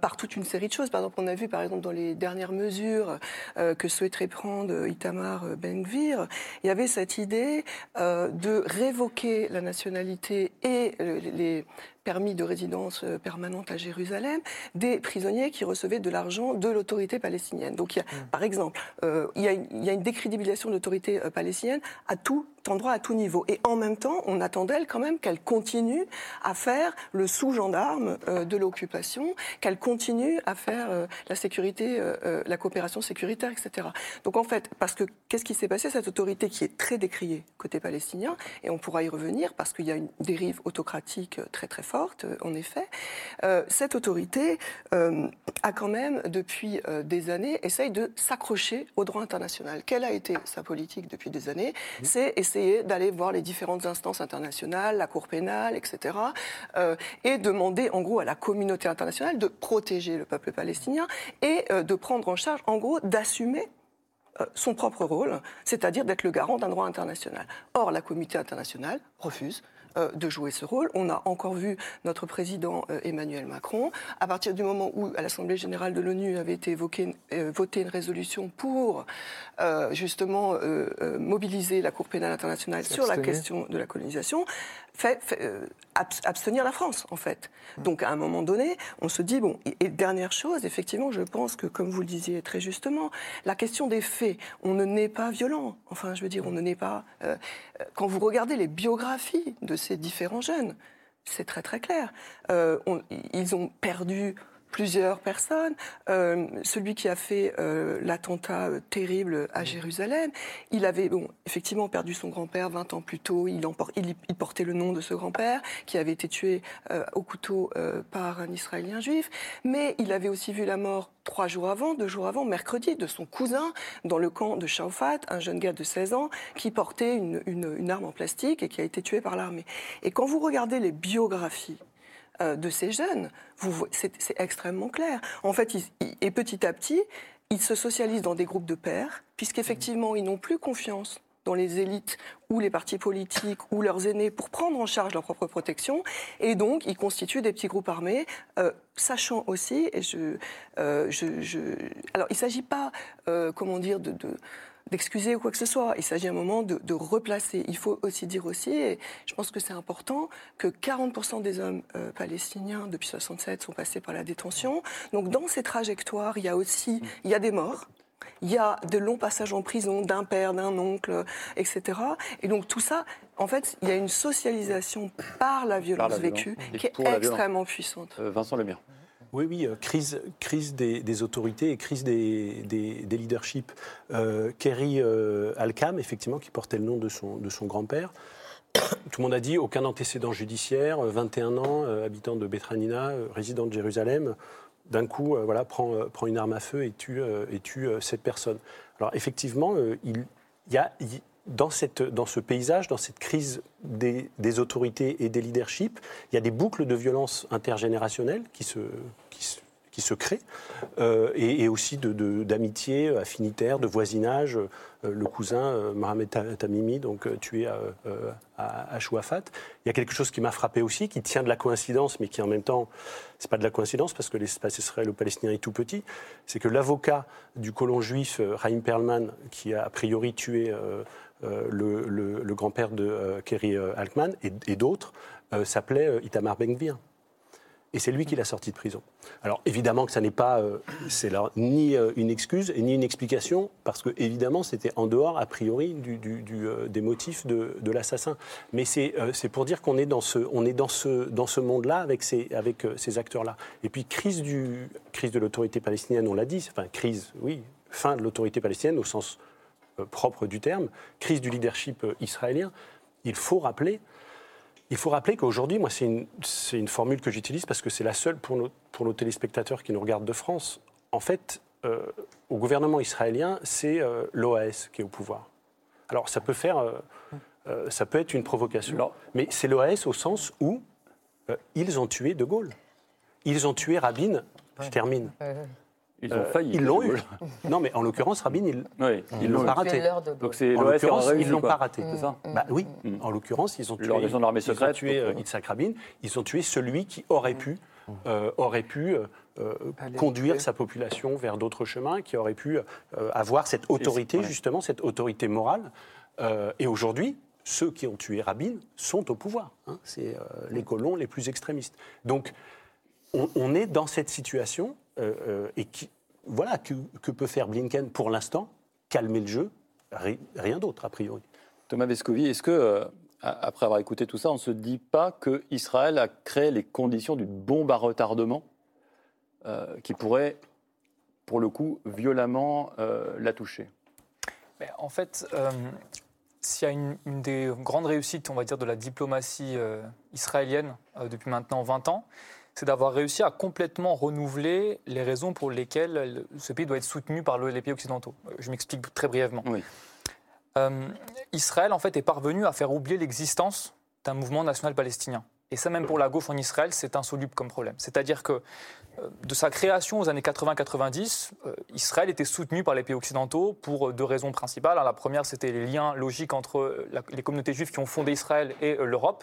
par toute une série de choses. Par exemple, on a vu, par exemple, dans les dernières mesures euh, que souhaiterait prendre Itamar Ben-Gvir, il y avait cette idée euh, de révoquer la nationalité et les permis de résidence permanente à Jérusalem, des prisonniers qui recevaient de l'argent de l'autorité palestinienne. Donc, il y a, mm. par exemple, il, y a, il, y a, une décrédibilisation de l'autorité palestinienne à tout endroit, à tout niveau. Et en même temps, on attendait quand même qu'elle continue à faire le sous-gendarme de l'occupation, qu'elle continue à faire la sécurité, la coopération sécuritaire, etc. Donc en fait, parce que qu'est-ce qui s'est passé? Cette autorité qui est très décriée côté palestinien, et on pourra y revenir parce qu'il y a une dérive autocratique très très forte, en effet. Euh, cette autorité euh, a quand même, depuis euh, des années, essaye de s'accrocher au droit international. Quelle a été sa politique depuis des années? C'est essayer d'aller voir les différentes instances internationales, la Cour pénale, etc., et demander en gros à la communauté internationale de protéger le peuple palestinien et de prendre en charge, d'assumer son propre rôle, c'est-à-dire d'être le garant d'un droit international. Or, la communauté internationale refuse euh, de jouer ce rôle. On a encore vu notre président euh, Emmanuel Macron, à partir du moment où à l'Assemblée générale de l'ONU avait été euh, votée une résolution pour justement mobiliser la Cour pénale internationale sur la question de la colonisation, fait, abstenir la France, en fait. Mmh. Donc, à un moment donné, on se dit, bon, et, dernière chose, effectivement, je pense que, comme vous le disiez très justement, la question des faits, on ne naît pas violent. Enfin, je veux dire, on ne naît pas... quand vous regardez les biographies de ces différents jeunes. C'est très très clair. Euh, ils ont perdu plusieurs personnes. Euh, celui qui a fait euh, l'attentat terrible à Jérusalem, il avait bon, effectivement perdu son grand-père 20 ans plus tôt. Il, il, portait le nom de ce grand-père qui avait été tué au couteau par un Israélien juif. Mais il avait aussi vu la mort trois jours avant, deux jours avant, mercredi, de son cousin dans le camp de Shaufat, un jeune gars de 16 ans qui portait une, arme en plastique et qui a été tué par l'armée. Et quand vous regardez les biographies euh, de ces jeunes, c'est extrêmement clair. En fait, et petit à petit, ils se socialisent dans des groupes de pairs, puisqu'effectivement, ils n'ont plus confiance dans les élites ou les partis politiques ou leurs aînés pour prendre en charge leur propre protection. Et donc, ils constituent des petits groupes armés, euh, sachant aussi, et je, euh, alors il ne s'agit pas, euh, comment dire, de, d'excuser ou quoi que ce soit. Il s'agit à un moment de, de, replacer. Il faut aussi dire aussi, et je pense que c'est important, que 40% des hommes palestiniens depuis 67 sont passés par la détention. Donc dans ces trajectoires, il y a aussi, il y a des morts, il y a de longs passages en prison d'un père, d'un oncle, etc. Et donc tout ça, en fait, il y a une socialisation par la violence vécue qui est extrêmement puissante. Euh, Vincent Lemire. Oui, oui, euh, crise, des, autorités et crise des, des, leaderships. Euh, Kerry euh, Alcam, effectivement, qui portait le nom de son, grand-père. Tout le monde a dit aucun antécédent judiciaire, 21 ans, habitant de Betranina, résident de Jérusalem d'un coup, euh, voilà, prend, euh, prend, une arme à feu euh, et tue cette personne. Alors effectivement, il y a dans, cette, ce paysage, dans cette crise des, autorités et des leaderships, il y a des boucles de violence intergénérationnelles qui se, qui se créent, euh, et, aussi d'amitié de, affinitaire, de voisinage. Euh, le cousin euh, Mohamed Tamimi, donc tué à, à. Il y a quelque chose qui m'a frappé aussi, qui tient de la coïncidence, mais qui en même temps, c'est pas de la coïncidence parce que l'espace israélo-palestinien est tout petit. C'est que l'avocat du colon juif Raïm Perlman, qui a a priori tué le, le, grand-père de Kerry Altman et, et d'autres, s'appelait Itamar Ben-Gvir et c'est lui qui l'a sorti de prison. Alors évidemment que ça n'est pas, euh, c'est ni euh, une excuse et ni une explication, parce que évidemment c'était en dehors a priori du, euh, des motifs de, l'assassin. Mais c'est pour dire qu'on est dans ce, on est dans ce, dans ce monde-là avec ces, avec ces acteurs-là. Et puis crise du, crise de l'autorité palestinienne, on l'a dit, enfin crise, oui, fin de l'autorité palestinienne au sens propre du terme, crise du leadership israélien. Il faut rappeler il faut rappeler qu'aujourd'hui, moi, c'est une, une, formule que j'utilise parce que c'est la seule pour nos, pour nos téléspectateurs qui nous regardent de France. En fait, euh, au gouvernement israélien, c'est euh, l'OAS qui est au pouvoir. Alors, ça peut faire, euh, ça peut être une provocation, mais c'est l'OAS au sens où ils ont tué De Gaulle. Ils ont tué Rabin. Je termine. Ils ont failli. Ils l'ont eu. non, mais en l'occurrence, Rabin, ils ne l'ont pas raté. Donc c'est en l'occurrence, ils l'ont pas raté. C'est ça bah, Oui. Mm. En l'occurrence, ils ont tué. Ils ont tué euh, Yitzhak Rabin. Ils ont tué celui qui aurait pu, euh, aurait pu euh, conduire sa population vers d'autres chemins, qui aurait pu avoir cette autorité, justement, cette autorité morale. et aujourd'hui, ceux qui ont tué Rabin sont au pouvoir. Hein. C'est euh, les colons les plus extrémistes. Donc, on, est dans cette situation et qui, voilà, que, que, peut faire Blinken pour l'instant Calmer le jeu, rien d'autre a priori. Thomas Vescovi, est-ce que après avoir écouté tout ça, on ne se dit pas qu'Israël a créé les conditions d'une bombe à retardement euh, qui pourrait, pour le coup, violemment euh, la toucher? En fait, euh, s'il y a une, des grandes réussites, on va dire, de la diplomatie israélienne depuis maintenant 20 ans, c'est d'avoir réussi à complètement renouveler les raisons pour lesquelles ce pays doit être soutenu par les pays occidentaux. Je m'explique très brièvement. Oui. Euh, Israël, en fait, est parvenu à faire oublier l'existence d'un mouvement national palestinien. Et ça, même pour la gauche en Israël, c'est insoluble comme problème. C'est-à-dire que euh, de sa création aux années 80-90, euh, Israël était soutenu par les pays occidentaux pour deux raisons principales. La première, c'était les liens logiques entre les communautés juives qui ont fondé Israël et l'Europe.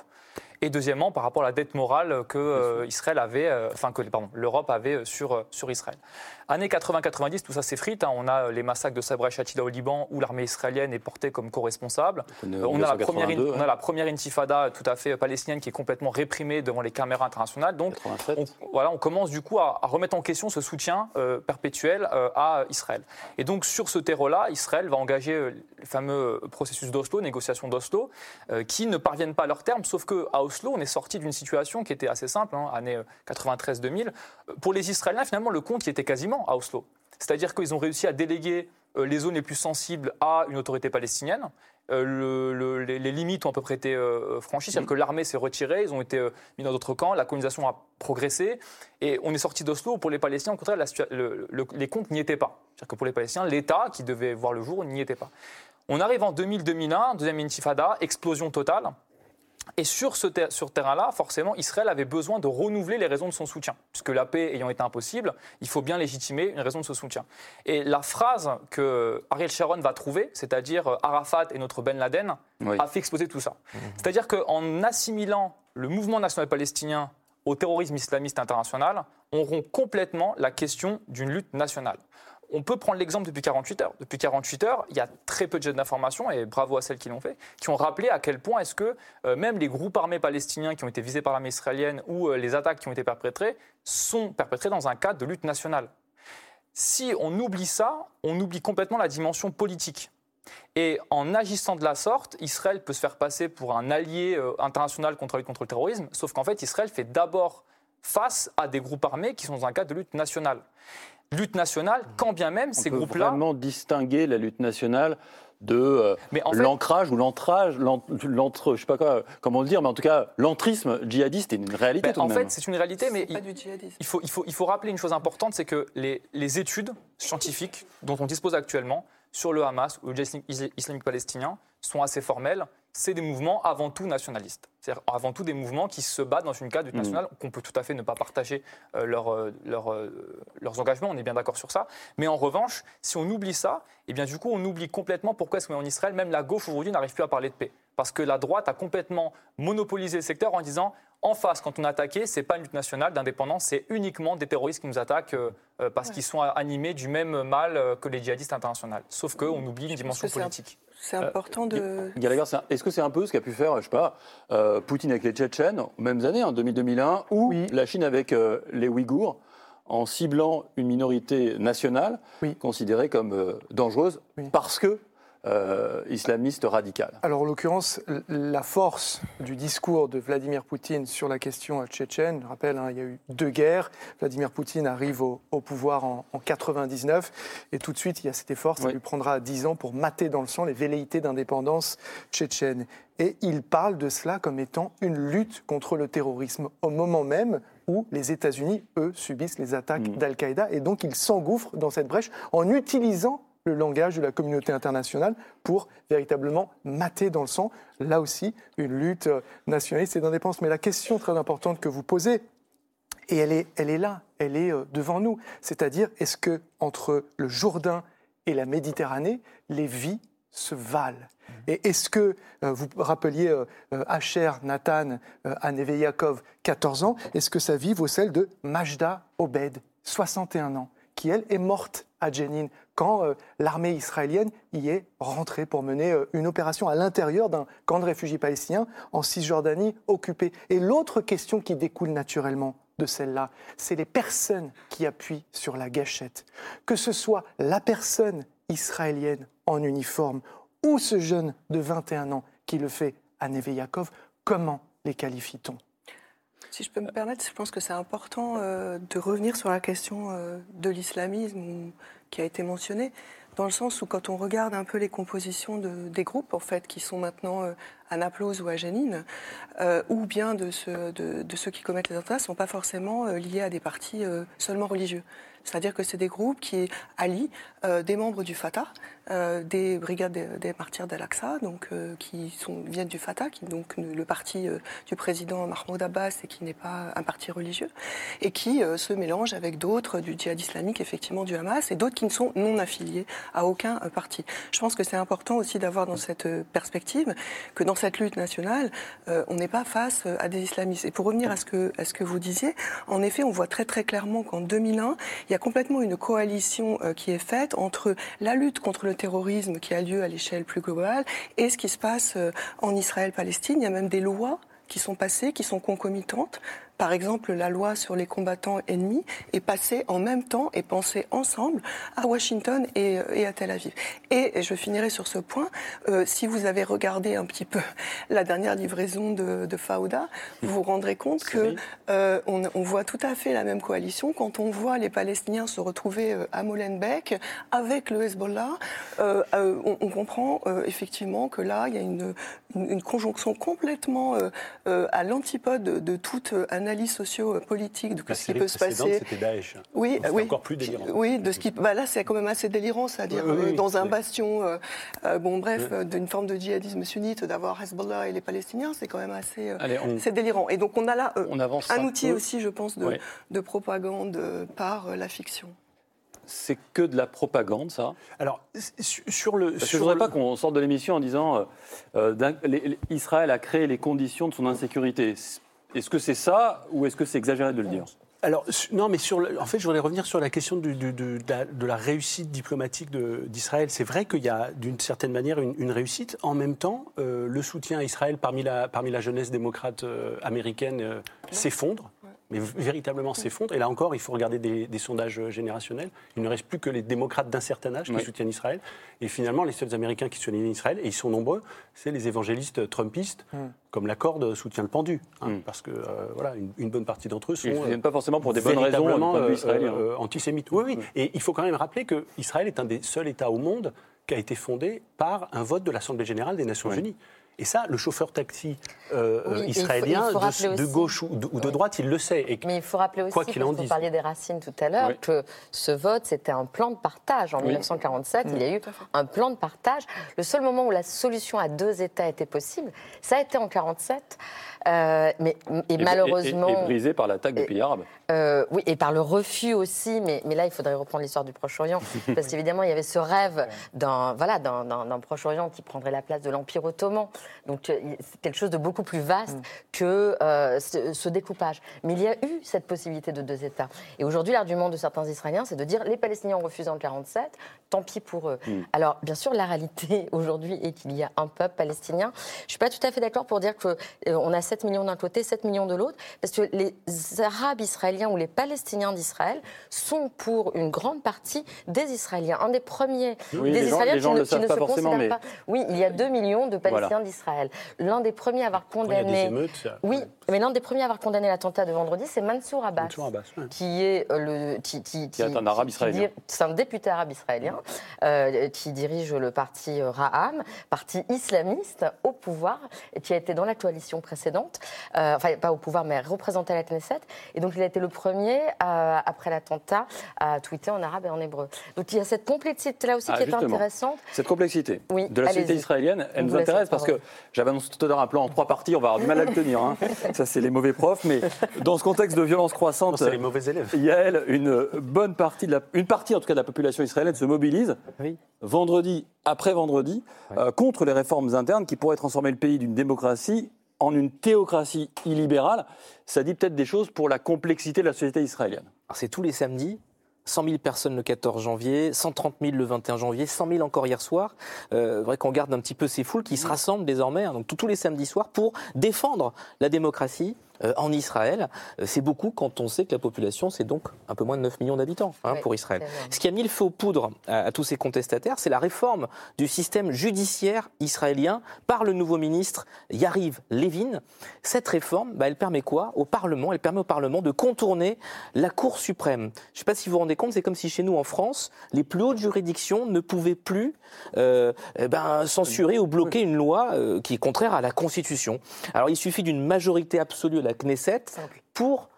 Et deuxièmement, par rapport à la dette morale que Israël avait, enfin que pardon, l'Europe avait sur, sur Israël. Années 80-90, tout ça s'effrite. Hein. On a les massacres de Sabra et Shatila au Liban où l'armée israélienne est portée comme co-responsable. On, a la première, on a la première intifada tout à fait palestinienne qui est complètement réprimée devant les caméras internationales. Donc on, voilà, on commence du coup à, remettre en question ce soutien euh, perpétuel euh, à Israël. Et donc sur ce terreau-là, Israël va engager euh, le fameux processus d'Oslo, négociation d'Oslo, qui ne parviennent pas à leur terme, sauf qu'à Oslo, on est sorti d'une situation qui était assez simple, hein, année 93-2000. Pour les Israéliens, finalement, le compte qui était quasiment à Oslo. C'est-à-dire qu'ils ont réussi à déléguer euh, les zones les plus sensibles à une autorité palestinienne. Euh, les, limites ont à peu près été euh, franchies, c'est-à-dire que l'armée s'est retirée, ils ont été mis dans d'autres camps, la colonisation a progressé, et on est sorti d'Oslo. Pour les Palestiniens, au contraire, les comptes n'y étaient pas. C'est-à-dire que pour les Palestiniens, l'État qui devait voir le jour n'y était pas. On arrive en 2000-2001, deuxième intifada, explosion totale. Et sur ce terrain-là, forcément, Israël avait besoin de renouveler les raisons de son soutien. Puisque la paix ayant été impossible, il faut bien légitimer une raison de ce soutien. Et la phrase que Ariel Sharon va trouver, c'est-à-dire euh, Arafat et notre Ben Laden, a fait exploser tout ça. Mmh. C'est-à-dire qu'en assimilant le mouvement national palestinien au terrorisme islamiste international, on rompt complètement la question d'une lutte nationale. On peut prendre l'exemple depuis 48 heures. Depuis 48 heures, il y a très peu de jeunes d'information, et bravo à celles qui l'ont fait, qui ont rappelé à quel point est-ce que euh, même les groupes armés palestiniens qui ont été visés par l'armée israélienne ou euh, les attaques qui ont été perpétrées sont perpétrées dans un cadre de lutte nationale. Si on oublie ça, on oublie complètement la dimension politique. Et en agissant de la sorte, Israël peut se faire passer pour un allié euh, international contre, contre le terrorisme, sauf qu'en fait, Israël fait d'abord face à des groupes armés qui sont dans un cadre de lutte nationale lutte nationale, quand bien même ces groupes-là. vraiment distinguer la lutte nationale de euh, l'ancrage ou l'entrage, l'entre, je sais pas quoi, comment le dire, mais en tout cas, l'entrisme djihadiste est une réalité. Ben, en fait, c'est une réalité, mais il, il, faut, il, faut, il faut rappeler une chose importante, c'est que les, les études scientifiques dont on dispose actuellement sur le Hamas ou le islamique palestinien sont assez formelles c'est des mouvements avant tout nationalistes. C'est-à-dire avant tout des mouvements qui se battent dans une cadre mmh. nationale, qu'on peut tout à fait ne pas partager euh, euh, euh, leurs engagements, on est bien d'accord sur ça. Mais en revanche, si on oublie ça, et eh bien du coup, on oublie complètement pourquoi est-ce qu'en Israël, même la gauche aujourd'hui n'arrive plus à parler de paix. Parce que la droite a complètement monopolisé le secteur en disant en face, quand on a attaqué, c'est pas une lutte nationale d'indépendance, c'est uniquement des terroristes qui nous attaquent parce qu'ils sont animés du même mal que les djihadistes internationaux. Sauf qu'on oublie une dimension politique. C'est important de. Gallagher, est-ce que c'est un peu ce qu'a pu faire, je sais pas, euh, Poutine avec les Tchétchènes, aux mêmes années, en 2000-2001, ou la Chine avec euh, les Ouïghours, en ciblant une minorité nationale considérée comme euh, dangereuse parce que euh, islamiste radical. Alors en l'occurrence, la force du discours de Vladimir Poutine sur la question tchétchène, je rappelle, hein, il y a eu deux guerres, Vladimir Poutine arrive au, pouvoir en, 99, et tout de suite il y a cet effort, ça lui prendra 10 ans pour mater dans le sang les velléités d'indépendance tchétchène. Et il parle de cela comme étant une lutte contre le terrorisme, au moment même où les États-Unis, eux, subissent les attaques mm. d'Al-Qaïda, et donc il s'engouffre dans cette brèche en utilisant le langage de la communauté internationale pour véritablement mater dans le sang, là aussi, une lutte nationaliste et d'indépendance. Mais la question très importante que vous posez, et elle est, elle est là, elle est euh, devant nous, c'est-à-dire est-ce que entre le Jourdain et la Méditerranée, les vies se valent? Mmh. Et est-ce que, euh, vous rappeliez euh, Asher Nathan Aneve 14 ans, est-ce que sa vie vaut celle de Majda Obed, 61 ans? Qui, elle, est morte à Jenin quand euh, l'armée israélienne y est rentrée pour mener euh, une opération à l'intérieur d'un camp de réfugiés palestiniens en Cisjordanie occupée. Et l'autre question qui découle naturellement de celle-là, c'est les personnes qui appuient sur la gâchette. Que ce soit la personne israélienne en uniforme ou ce jeune de 21 ans qui le fait à Neve Yaakov, comment les qualifie-t-on? Si je peux me permettre, je pense que c'est important euh, de revenir sur la question de l'islamisme qui a été mentionné, dans le sens où quand on regarde un peu les compositions de, des groupes, en fait, qui sont maintenant euh, à Naples ou à Janine, euh, ou bien de, ceux qui commettent les attentats, ne sont pas forcément euh, liés à des partis seulement religieux. C'est-à-dire que c'est des groupes qui allient des membres du Fatah, euh, des brigades des, martyrs d'Al-Aqsa, donc euh, qui sont, viennent du Fatah, qui donc le parti euh, du président Mahmoud Abbas et qui n'est pas un parti religieux, et qui se mélangent avec d'autres du djihad islamique, effectivement du Hamas, et d'autres qui ne sont non affiliés à aucun parti. Je pense que c'est important aussi d'avoir dans cette perspective que dans cette lutte nationale, on n'est pas face à des islamistes. Et pour revenir à ce que, à ce que vous disiez, en effet, on voit très très clairement qu'en 2001, il y a complètement une coalition qui est faite entre la lutte contre le terrorisme qui a lieu à l'échelle plus globale et ce qui se passe euh, en Israël-Palestine. Il y a même des lois qui sont passées, qui sont concomitantes, par exemple, la loi sur les combattants ennemis est passée en même temps et pensée ensemble à Washington et, à Tel Aviv. Et, je finirai sur ce point. Euh, si vous avez regardé un petit peu la dernière livraison de, de Fauda, vous vous rendrez compte que euh, on, voit tout à fait la même coalition quand on voit les Palestiniens se retrouver euh, à Molenbeek avec le Hezbollah. On, comprend effectivement que là, il y a une, une, conjonction complètement à l'antipode de toute analyse analyse socio-politique de ce qui peut se passer. C'était Daesh. Oui, oui. encore plus délirant. Oui, de ce qui. Bah là, c'est quand même assez délirant, c'est-à-dire euh, dans un bastion, euh, euh, bon, bref, d'une forme de djihadisme sunnite, d'avoir Hezbollah et les Palestiniens, c'est quand même assez. C'est délirant. Et donc on a là on avance un outil aussi, je pense, de, de propagande par la fiction c'est que de la propagande, ça? Alors, sur le. je ne voudrais pas qu'on sorte de l'émission en disant euh, Israël a créé les conditions de son insécurité. Est-ce que c'est ça ou est-ce que c'est exagéré de le dire alors, non, mais sur en fait, je voudrais revenir sur la question de, la, réussite diplomatique d'Israël. C'est vrai qu'il y a, d'une certaine manière, une, réussite. En même temps, euh, le soutien à Israël parmi la, parmi la jeunesse démocrate euh, américaine euh, s'effondre mais véritablement s'effondre. Et là encore, il faut regarder des, sondages générationnels. Il ne reste plus que les démocrates d'un certain âge qui soutiennent Israël. Et finalement, les seuls Américains qui soutiennent Israël, et ils sont nombreux, c'est les évangélistes trumpistes, mm. comme la corde soutient le pendu. Hein, mm. Parce que euh, voilà, une, bonne partie d'entre eux sont. Ils ne viennent pas forcément pour des bonnes raisons euh, euh, antisémites. Oui, oui. Mm. Et il faut quand même rappeler qu'Israël est un des seuls États au monde qui a été fondé par un vote de l'Assemblée générale des Nations unies. Et ça, le chauffeur taxi euh, israélien, de, gauche ou de, droite, il le sait. Mais il faut rappeler aussi, parce que vous parliez des racines tout à l'heure, que ce vote, c'était un plan de partage. En 1947, il y a eu un plan de partage. Le seul moment où la solution à deux États était possible, ça a été en 1947. Euh, mais, et, malheureusement. Et, brisé par l'attaque du pays arabe. Euh, oui, et par le refus aussi. Mais, mais là, il faudrait reprendre l'histoire du Proche-Orient. parce qu'évidemment, il y avait ce rêve d'un voilà, Proche-Orient qui prendrait la place de l'Empire ottoman. Donc, euh, c'est quelque chose de beaucoup plus vaste mm. que ce, découpage. Mais il y a eu cette possibilité de deux États. Et aujourd'hui, l'argument de certains Israéliens, c'est de dire les Palestiniens ont refusé en 1947, tant pis pour eux. Mm. Alors, bien sûr, la réalité aujourd'hui est qu'il y a un peuple palestinien. Je ne suis pas tout à fait d'accord pour dire qu'on a 7 millions d'un côté, 7 millions de l'autre, parce que les Arabes israéliens ou les Palestiniens d'Israël sont pour une grande partie des Israéliens. Un des premiers des Israéliens qui, ne, se considèrent pas. Oui, il y a 2 millions de Palestiniens d'Israël. L'un des premiers à avoir condamné. oui, mais l'un des premiers à avoir condamné l'attentat de vendredi, c'est Mansour Abbas, qui est le qui, qui, est un arabe israélien. C'est un député arabe israélien euh, qui dirige le parti Raham, parti islamiste au pouvoir, et qui a été dans la coalition précédente euh, enfin pas au pouvoir, mais représenté à la Knesset. Et donc il a été le premier, euh, après l'attentat, à tweeter en arabe et en hébreu. Donc il y a cette complexité-là aussi ah, qui est intéressante. Cette complexité de la société israélienne, elle nous intéresse parce que j'avais annoncé tout à l'heure un plan en trois parties, on va avoir du mal à le tenir. Hein. Ça, c'est les mauvais profs, mais dans ce contexte de violence croissante, les mauvais élèves. il y a elle, une bonne partie, de la, une partie en tout cas de la population israélienne se mobilise vendredi après vendredi euh, contre les réformes internes qui pourraient transformer le pays d'une démocratie en une théocratie illibérale, ça dit peut-être des choses pour la complexité de la société israélienne. C'est tous les samedis 100 000 personnes le 14 janvier, 130 000 le 21 janvier, 100 000 encore hier soir. Euh, vrai qu'on garde un petit peu ces foules qui se rassemblent désormais, hein, donc tous les samedis soirs, pour défendre la démocratie, euh, en Israël. Euh, c'est beaucoup quand on sait que la population, c'est donc un peu moins de 9 millions d'habitants hein, pour Israël. Ce qui a mis le feu aux poudres à, tous ces contestataires, c'est la réforme du système judiciaire israélien par le nouveau ministre Yariv Levin. Cette réforme, bah, elle permet quoi au Parlement? Elle permet au Parlement de contourner la Cour suprême. Je ne sais pas si vous vous rendez compte, c'est comme si chez nous en France, les plus hautes juridictions ne pouvaient plus euh, eh ben, censurer ou bloquer une loi qui est contraire à la Constitution. Alors il suffit d'une majorité absolue la Knesset pour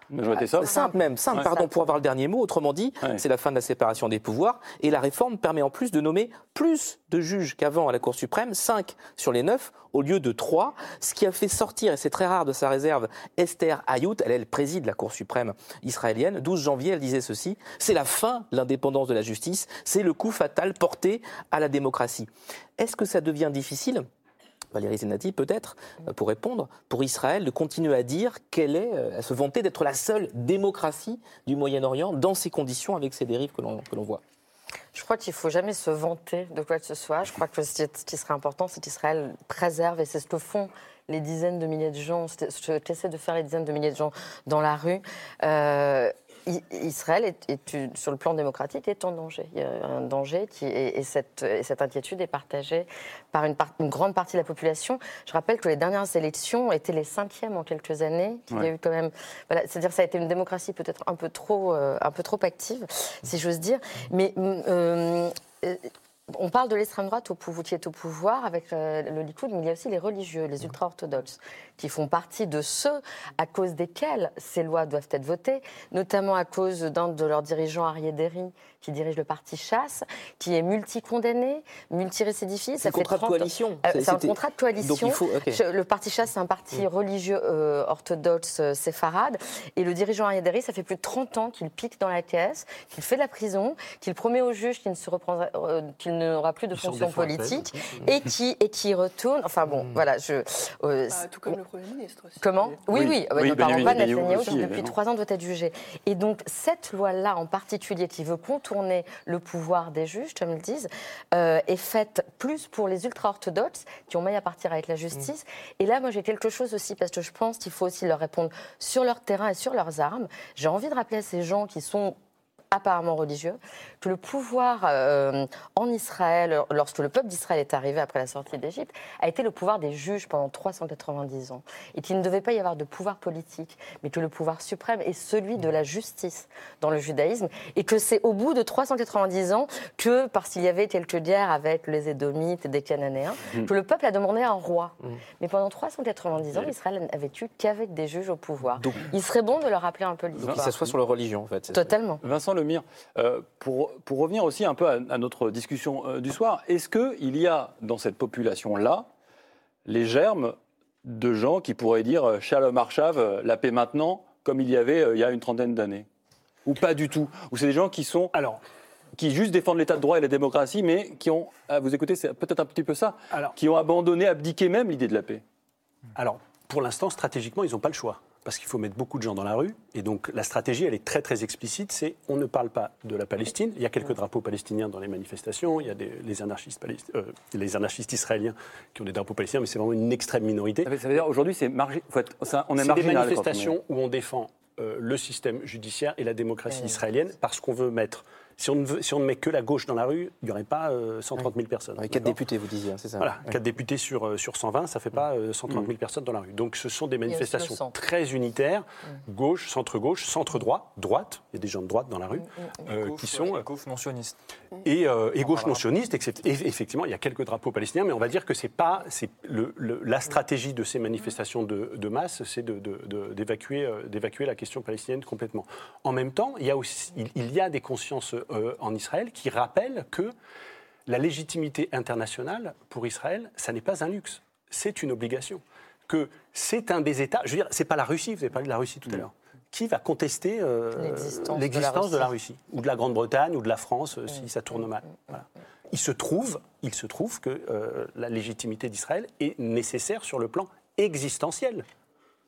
simple. simple même, simple, pardon, pour avoir le dernier mot. Autrement dit, c'est la fin de la séparation des pouvoirs. Et la réforme permet en plus de nommer plus de juges qu'avant à la Cour suprême, 5 sur les 9 au lieu de 3, ce qui a fait sortir, et c'est très rare de sa réserve, Esther Ayout, elle, elle préside la Cour suprême israélienne. 12 janvier, elle disait ceci, c'est la fin de l'indépendance de la justice, c'est le coup fatal porté à la démocratie. Est-ce que ça devient difficile? Valérie Zenati, peut-être, euh, pour répondre, pour Israël, de continuer à dire qu'elle est, euh, à se vanter d'être la seule démocratie du Moyen-Orient dans ces conditions, avec ces dérives que l'on voit je crois qu'il ne faut jamais se vanter de quoi que ce soit. Je crois que ce qui serait important, c'est qu'Israël préserve, et c'est ce que font les dizaines de milliers de gens, ce qu'essaient de faire les dizaines de milliers de gens dans la rue. Euh, Israël est, sur le plan démocratique est en danger. Il y a un danger qui, et, cette, cette, inquiétude est partagée par une, une, grande partie de la population. Je rappelle que les dernières élections étaient les cinquièmes en quelques années. Il y a eu quand même, voilà, c'est-à-dire ça a été une démocratie peut-être un peu trop, euh, un peu trop active, si j'ose dire. Mais euh, on parle de l'extrême droite au qui est au pouvoir avec euh, le Likoud, mais il y a aussi les religieux, les ultra-orthodoxes, qui font partie de ceux à cause desquels ces lois doivent être votées, notamment à cause d'un de leurs dirigeants, Arié Derry, qui dirige le parti Chasse, qui est multi-condamné, multi-récidiviste. C'est un contrat de coalition. Euh, c'est un contrat de coalition. le parti Chasse, c'est un parti mm. religieux euh, orthodoxe séfarade. Et le dirigeant Derry, ça fait plus de 30 ans qu'il pique dans la caisse, qu'il fait de la prison, qu'il promet aux juges qu'il ne se reprendra, n'aura plus de fonction politique et qui, et qui retourne. Enfin bon, mm. voilà. Je, euh, bah, tout comme le Premier ministre aussi. Comment? Oui, oui. oui, ne parlons pas de Netanyahu qui, depuis trois ans, doit être jugé. Et donc, cette loi-là en particulier, qui veut contourner le pouvoir des juges, comme ils disent, euh, est faite plus pour les ultra-orthodoxes qui ont maille à partir avec la justice. Mm. Et là, moi, j'ai quelque chose aussi, parce que je pense qu'il faut aussi leur répondre sur leur terrain et sur leurs armes. J'ai envie de rappeler à ces gens qui sont apparemment religieux, que le pouvoir euh, en Israël, lorsque le peuple d'Israël est arrivé après la sortie d'Égypte, a été le pouvoir des juges pendant 390 ans. Et qu'il ne devait pas y avoir de pouvoir politique, mais que le pouvoir suprême est celui de la justice dans le judaïsme. Et que c'est au bout de 390 ans que, parce qu'il y avait quelques guerres avec les Édomites et des Cananéens, mm. que le peuple a demandé un roi. Mm. Mais pendant 390 ans, Israël n'avait eu qu'avec des juges au pouvoir. Il serait bon de leur rappeler un peu l'histoire. Que ça soit sur la religion, en fait. Totalement. Vincent Lemire, euh, pour, pour, revenir aussi un peu à, notre discussion euh, du soir, est-ce qu'il y a dans cette population-là les germes de gens qui pourraient dire euh, Shalom Arshav, la paix maintenant, comme il y avait il y a une trentaine d'années? Ou pas du tout? Ou c'est des gens qui sont. Alors, qui juste défendent l'état de droit et la démocratie, mais qui ont, vous écoutez, c'est peut-être un petit peu ça, alors, qui ont abandonné, abdiqué même l'idée de la paix. Alors, pour l'instant, stratégiquement, ils n'ont pas le choix parce qu'il faut mettre beaucoup de gens dans la rue. Et donc la stratégie, elle est très très explicite, c'est on ne parle pas de la Palestine. Il y a quelques drapeaux palestiniens dans les manifestations, il y a des, les, anarchistes euh, les anarchistes israéliens qui ont des drapeaux palestiniens, mais c'est vraiment une extrême minorité. Ça veut, dire aujourd'hui, c'est on est, des manifestations où on défend euh, le système judiciaire et la démocratie israélienne parce qu'on veut mettre si on, ne veut, si on ne met que la gauche dans la rue, il n'y aurait pas 130 000 personnes. Avec 4 députés, vous disiez, hein, c'est ça Voilà, 4 députés sur, euh, sur 120, ça ne fait pas 130 000 mm. personnes dans la rue. Donc ce sont des manifestations très unitaires, mm. gauche, centre-gauche, centre-droit, droite, il y a des gens de droite dans la rue, mm, euh, qui sont... Euh, gauche non sioniste. Et, et gauche non sioniste, effectivement, il y a quelques drapeaux palestiniens, mais on va dire que c'est pas... c'est le, la stratégie de ces manifestations de, de masse, c'est d'évacuer de, la question palestinienne complètement. En même temps, il y a, aussi, il y a des consciences en Israël qui rappelle que la légitimité internationale pour Israël, ça n'est pas un luxe, c'est une obligation. Que c'est un des États, je veux dire, c'est pas la Russie, vous avez parlé de la Russie tout à l'heure. Qui va contester euh, l'existence de, la Russie ou de la Grande-Bretagne ou de la France euh, si ça tourne mal. Il se trouve, il se trouve que euh, la légitimité d'Israël est nécessaire sur le plan existentiel.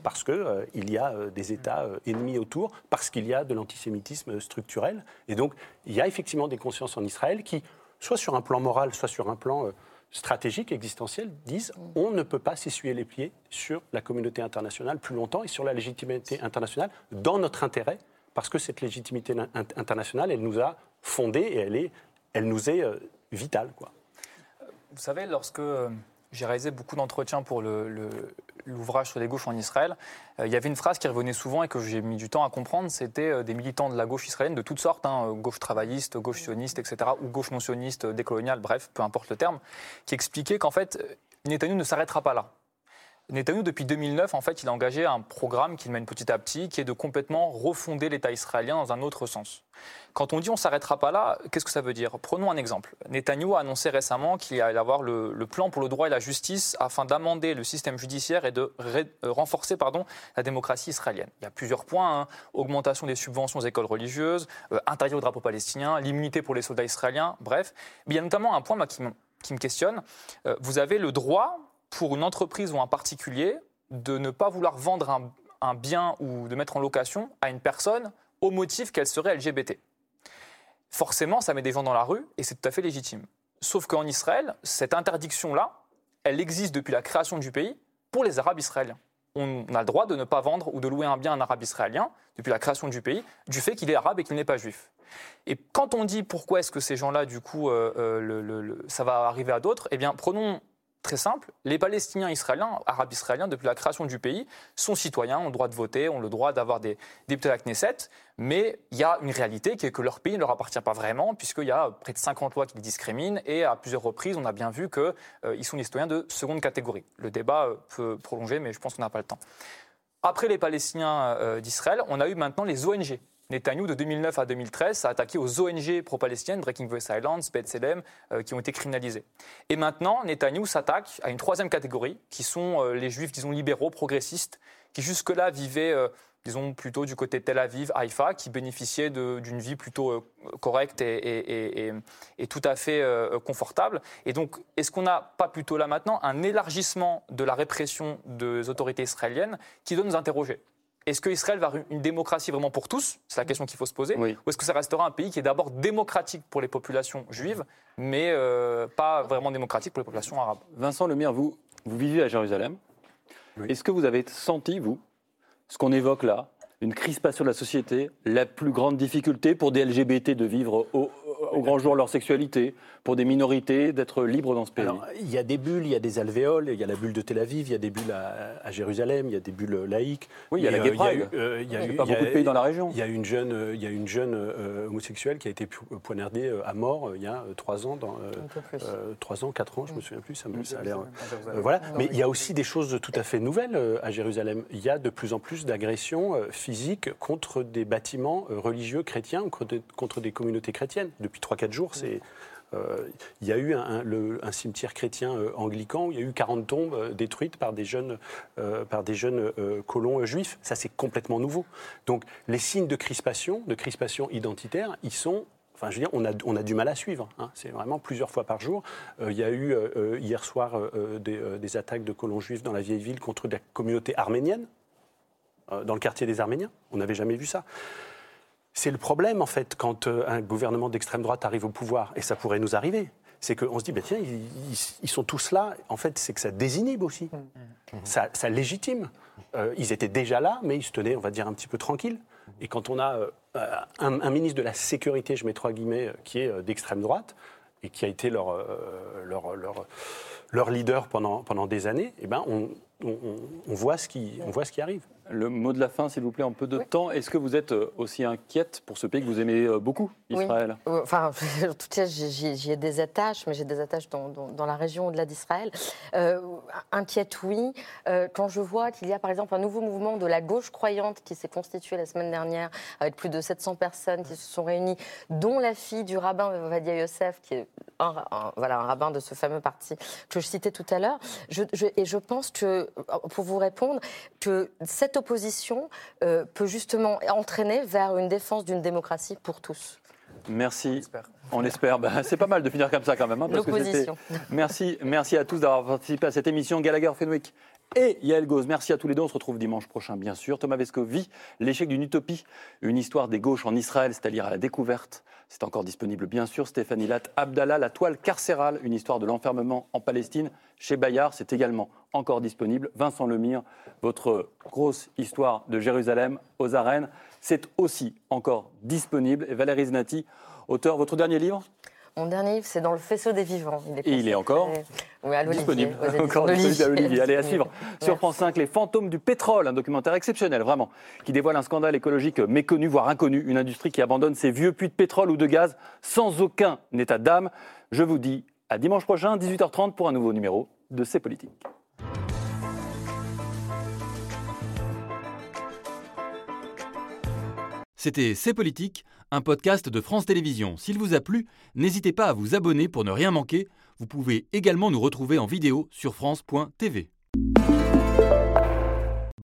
Parce qu'il euh, y a euh, des États euh, ennemis autour, parce qu'il y a de l'antisémitisme structurel. Et donc, il y a effectivement des consciences en Israël qui, soit sur un plan moral, soit sur un plan stratégique, existentiel, disent on ne peut pas s'essuyer les pieds sur la communauté internationale plus longtemps et sur la légitimité internationale dans notre intérêt, parce que cette légitimité internationale, elle nous a fondés et elle, est, elle nous est vitale. Vous savez, lorsque j'ai réalisé beaucoup d'entretiens pour l'ouvrage sur les gauches en Israël. Euh, il y avait une phrase qui revenait souvent et que j'ai mis du temps à comprendre. C'était euh, des militants de la gauche israélienne de toutes sortes, hein, gauche travailliste, gauche sioniste, etc., ou gauche non sioniste, décoloniale, bref, peu importe le terme, qui expliquaient qu'en fait, Netanyahu ne s'arrêtera pas là. Netanyahu, depuis 2009, en fait, il a engagé un programme qu'il mène petit à petit, qui est de complètement refonder l'État israélien dans un autre sens. Quand on dit on s'arrêtera pas là, qu'est-ce que ça veut dire? Prenons un exemple. Netanyahu a annoncé récemment qu'il allait avoir le, plan pour le droit et la justice afin d'amender le système judiciaire et de euh, renforcer pardon, la démocratie israélienne. Il y a plusieurs points hein. augmentation des subventions aux écoles religieuses, euh, au drapeau palestinien, l'immunité pour les soldats israéliens, bref. Mais il y a notamment un point qui, me, questionne. Euh, vous avez le droit pour une entreprise ou un particulier de ne pas vouloir vendre un, bien ou de mettre en location à une personne au motif qu'elle serait LGBT. Forcément, ça met des gens dans la rue et c'est tout à fait légitime. Sauf qu'en Israël, cette interdiction-là, elle existe depuis la création du pays pour les Arabes israéliens. On a le droit de ne pas vendre ou de louer un bien à un Arabe israélien depuis la création du pays, du fait qu'il est arabe et qu'il n'est pas juif. Et quand on dit pourquoi est-ce que ces gens-là, du coup, euh, euh, ça va arriver à d'autres, eh bien, prenons Très simple, les Palestiniens israéliens, arabes israéliens, depuis la création du pays, sont citoyens, ont le droit de voter, ont le droit d'avoir des députés à la Knesset, mais il y a une réalité qui est que leur pays ne leur appartient pas vraiment, puisqu'il y a près de 50 lois qui les discriminent, et à plusieurs reprises, on a bien vu qu'ils euh, sont des citoyens de seconde catégorie. Le débat euh, peut prolonger, mais je pense qu'on n'a pas le temps. Après les Palestiniens euh, d'Israël, on a eu maintenant les ONG, Netanyahu, de 2009 à 2013, s'est attaqué aux ONG pro-palestiniennes, Breaking the Silence, B'Tselem, euh, qui ont été criminalisées. Et maintenant, Netanyahu s'attaque à une troisième catégorie, qui sont euh, les juifs, disons, libéraux, progressistes, qui jusque-là vivaient, euh, disons, plutôt du côté de Tel Aviv, Haïfa, qui bénéficiaient d'une vie plutôt correcte et, tout à fait confortable. Et donc, est-ce qu'on n'a pas plutôt là maintenant un élargissement de la répression des autorités israéliennes qui doit nous interroger? Est-ce qu'Israël va avoir une démocratie vraiment pour tous? C'est la question qu'il faut se poser. Ou est-ce que ça restera un pays qui est d'abord démocratique pour les populations juives, mais euh, pas vraiment démocratique pour les populations arabes? Vincent Lemire, vous, vous vivez à Jérusalem. Est-ce que vous avez senti, vous, ce qu'on évoque là, une crispation de la société, la plus grande difficulté pour des LGBT de vivre au, au grand jour leur sexualité, pour des minorités d'être libres dans ce pays Il y a des bulles, il y a des alvéoles, il y a la bulle de Tel Aviv, il y a des bulles à, Jérusalem, il y a des bulles laïques. Oui, il y a la Gay Pride. il y a, pas beaucoup de pays dans la région. Il y a une jeune, euh, il y a une jeune euh, homosexuelle qui a été poignardée euh, à mort il y a trois ans, dans, trois ans, quatre ans, je me souviens plus, ça, me, ça a l'air. voilà, mais il y a aussi des choses tout à fait nouvelles à Jérusalem. Il y a de plus en plus d'agressions physiques contre des bâtiments religieux chrétiens ou contre des communautés chrétiennes. Depuis 3-4 jours, c'est. Euh, il y a eu un, cimetière chrétien euh, anglican où il y a eu 40 tombes euh, détruites par des jeunes, par des jeunes colons juifs. Ça, c'est complètement nouveau. Donc, les signes de crispation, de crispation identitaire, ils sont Enfin, je veux dire, on a, on a du mal à suivre. Hein. C'est vraiment plusieurs fois par jour. il y a eu hier soir des, attaques de colons juifs dans la vieille ville contre la communauté arménienne, dans le quartier des Arméniens. On n'avait jamais vu ça. C'est le problème, en fait, quand euh, un gouvernement d'extrême droite arrive au pouvoir, et ça pourrait nous arriver. C'est qu'on se dit, bah, tiens, ils, sont tous là. En fait, c'est que ça désinhibe aussi. Mmh. Ça, légitime. Euh, ils étaient déjà là, mais ils se tenaient, on va dire, un petit peu tranquilles. Et quand on a euh, un, ministre de la Sécurité, je mets trois guillemets, qui est d'extrême droite, et qui a été leur, leur, leur, leur, leader pendant, pendant des années, eh ben on, on, on, voit ce qui, on voit ce qui arrive. Le mot de la fin, s'il vous plaît, en peu de temps. Est-ce que vous êtes euh, aussi inquiète pour ce pays que vous aimez euh, beaucoup, Israël? Oui. Enfin, en tout cas, j'y ai des attaches, mais j'ai des attaches dans, dans, la région au-delà d'Israël. Euh, inquiète, oui. quand je vois qu'il y a, par exemple, un nouveau mouvement de la gauche croyante qui s'est constitué la semaine dernière, avec plus de 700 personnes qui se sont réunies, dont la fille du rabbin Vadia Yosef, qui est un, voilà, un rabbin de ce fameux parti que je citais tout à l'heure. et je pense que, pour vous répondre, que cette opposition euh, peut justement entraîner vers une défense d'une démocratie pour tous. Merci. On espère. Bah, c'est pas mal de finir comme ça quand même. Hein, L'opposition. merci, merci à tous d'avoir participé à cette émission. Gallagher Fenwick et Yael Gauze. Merci à tous les deux. On se retrouve dimanche prochain, bien sûr. Thomas Vesco vit l'échec d'une utopie, une histoire des gauches en Israël, c'est-à-dire à la découverte. C'est encore disponible, bien sûr. Stéphanie Lat, Abdallah, la toile carcérale, une histoire de l'enfermement en Palestine. Chez Bayard, c'est également encore disponible. Vincent Lemire, votre grosse histoire de Jérusalem aux arènes, c'est aussi encore disponible. Et Valérie Znati, auteur, votre dernier livre? Mon dernier livre, c'est Dans le faisceau des vivants. Il est Et il est encore disponible. Encore disponible à Olivier. Allez, à suivre. Sur France 5, Les fantômes du pétrole, un documentaire exceptionnel, vraiment, qui dévoile un scandale écologique méconnu, voire inconnu. Une industrie qui abandonne ses vieux puits de pétrole ou de gaz sans aucun état d'âme. Je vous dis à dimanche prochain, 18h30, pour un nouveau numéro de C'est Politique. C'était C'est Politique un podcast de France Télévisions. S'il vous a plu, n'hésitez pas à vous abonner pour ne rien manquer. Vous pouvez également nous retrouver en vidéo sur France.tv.